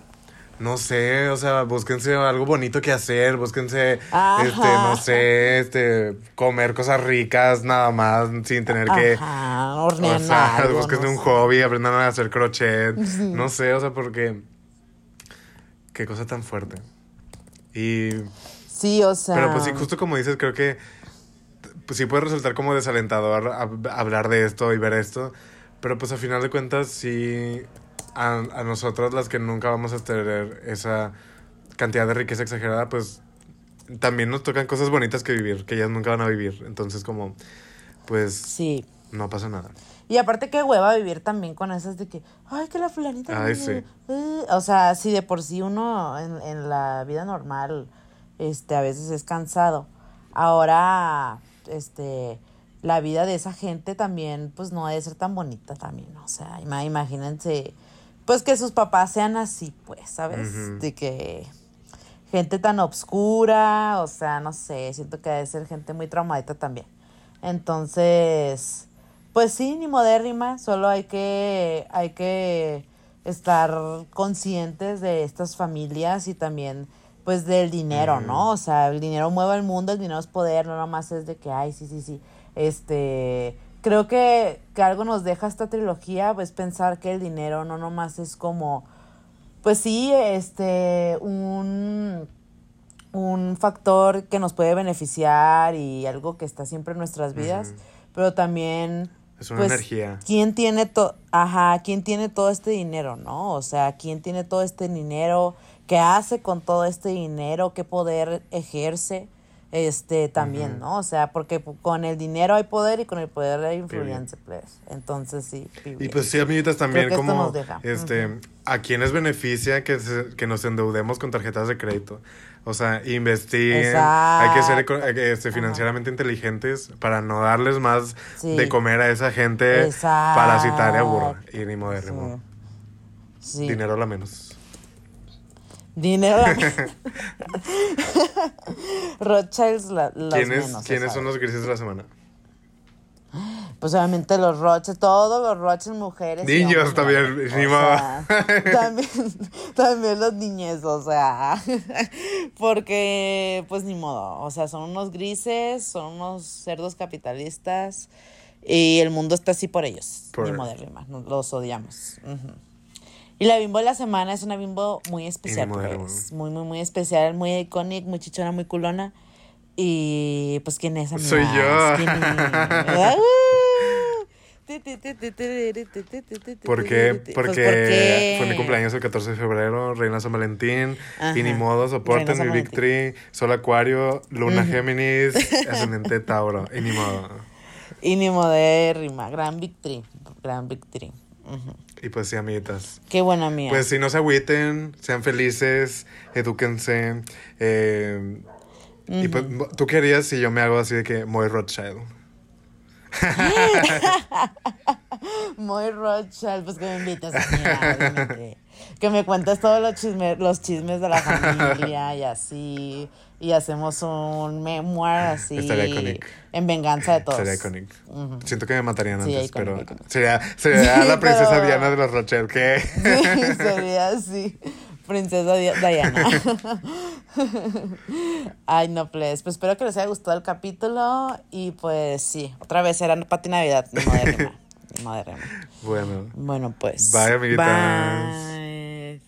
No sé, o sea, búsquense algo bonito que hacer, búsquense, Ajá. este, no sé, este, comer cosas ricas nada más, sin tener que, Ajá, o hornear sea, algo, búsquense no un sé. hobby, aprendan a hacer crochet, no sé, o sea, porque, qué cosa tan fuerte. Y, Sí, o sea. pero pues sí, justo como dices, creo que, pues sí puede resultar como desalentador hab- hablar de esto y ver esto, pero pues a final de cuentas sí, a, a nosotros las que nunca vamos a tener esa cantidad de riqueza exagerada, pues también nos tocan cosas bonitas que vivir, que ellas nunca van a vivir. Entonces como, pues Sí. No pasa nada. Y aparte qué hueva vivir también con esas de que, ay, que la fulanita. Ay, sí. eh". O sea, si de por sí uno en, en la vida normal, este, a veces es cansado. Ahora, este, la vida de esa gente también, pues no debe ser tan bonita también. O sea, ima- imagínense, pues que sus papás sean así, pues, ¿sabes? De que gente tan obscura, o sea, no sé, siento que debe ser gente muy traumadita también. Entonces, pues sí, ni modérrima, solo hay que, hay que estar conscientes de estas familias y también pues del dinero, ¿no? O sea, el dinero mueve el mundo, el dinero es poder, no nomás es de que, ay, sí, sí, sí. Este, creo que, que algo nos deja esta trilogía, pues pensar que el dinero no nomás es como, pues sí, este, un, un factor que nos puede beneficiar y algo que está siempre en nuestras vidas, pero también Es una pues, energía. ¿Quién tiene todo, ajá, quién tiene todo este dinero, no? O sea, ¿quién tiene todo este dinero? ¿Qué hace con todo este dinero? ¿Qué poder ejerce? Este, también. ¿no? O sea, porque con el dinero hay poder y con el poder hay influencia, pues. Entonces, sí. Y vivir. pues sí, amiguitas, también como, nos deja. este, ¿a quiénes beneficia que, se- que nos endeudemos con tarjetas de crédito? O sea, investiguen, hay que ser Exacto. eh, este, financieramente inteligentes para no darles más Sí. de comer a esa gente Exacto. parasitaria burra y ni modérrimo. Sí. Dinero a la menos. Dinero. Rothschilds la, los ¿Quiénes, menos, ya ¿quiénes son los grises de la semana? Pues obviamente los Rothschild, todos los Rothschild mujeres. Niños también, O modo. sea, también, también los niñes, o sea, porque pues ni modo, o sea, son unos grises, son unos cerdos capitalistas y el mundo está así por ellos, Por- ni modérrima, no- los odiamos. Y la bimbo de la semana es una bimbo muy especial, pues, muy, muy, muy especial, muy icónica, muy chichona, muy culona. Y pues, ¿quién es? Soy amigas? yo. ¿Quién es? ¿Por qué? Pues, Porque fue mi cumpleaños el 14 de febrero, Reina San Valentín, y ni Ajá. modo, soporten mi Big. Tree, Sol Acuario, Luna Géminis, Ascendente Tauro, y ni modo. Y ni modérrima, gran victory, gran victory. Ujú. Y pues sí, amiguitas. Qué buena mía. Pues si no se agüiten, sean felices, edúquense. eh, Y pues, ¿tú qué harías si yo me hago así de que Moy Rothschild? Muy Rothschild, pues que me invites amiga, obviamente. Que me cuentes todos los chismes, los chismes de la familia y así. Y hacemos un memoir así. Estaría. En venganza de todos. Sería icónico. Siento que me matarían Sí, antes, pero sería, sería Sí, la princesa pero- Diana de los Rothschild. ¿Qué? Sí, sería así. Princesa Di- Diana. Ay, no, pues. Pues espero que les haya gustado el capítulo. Y pues sí, otra vez era Pati Navidad. Ni modérrima. Ni modérrima. Bueno. Bueno, pues. Bye, amiguitas. Bye.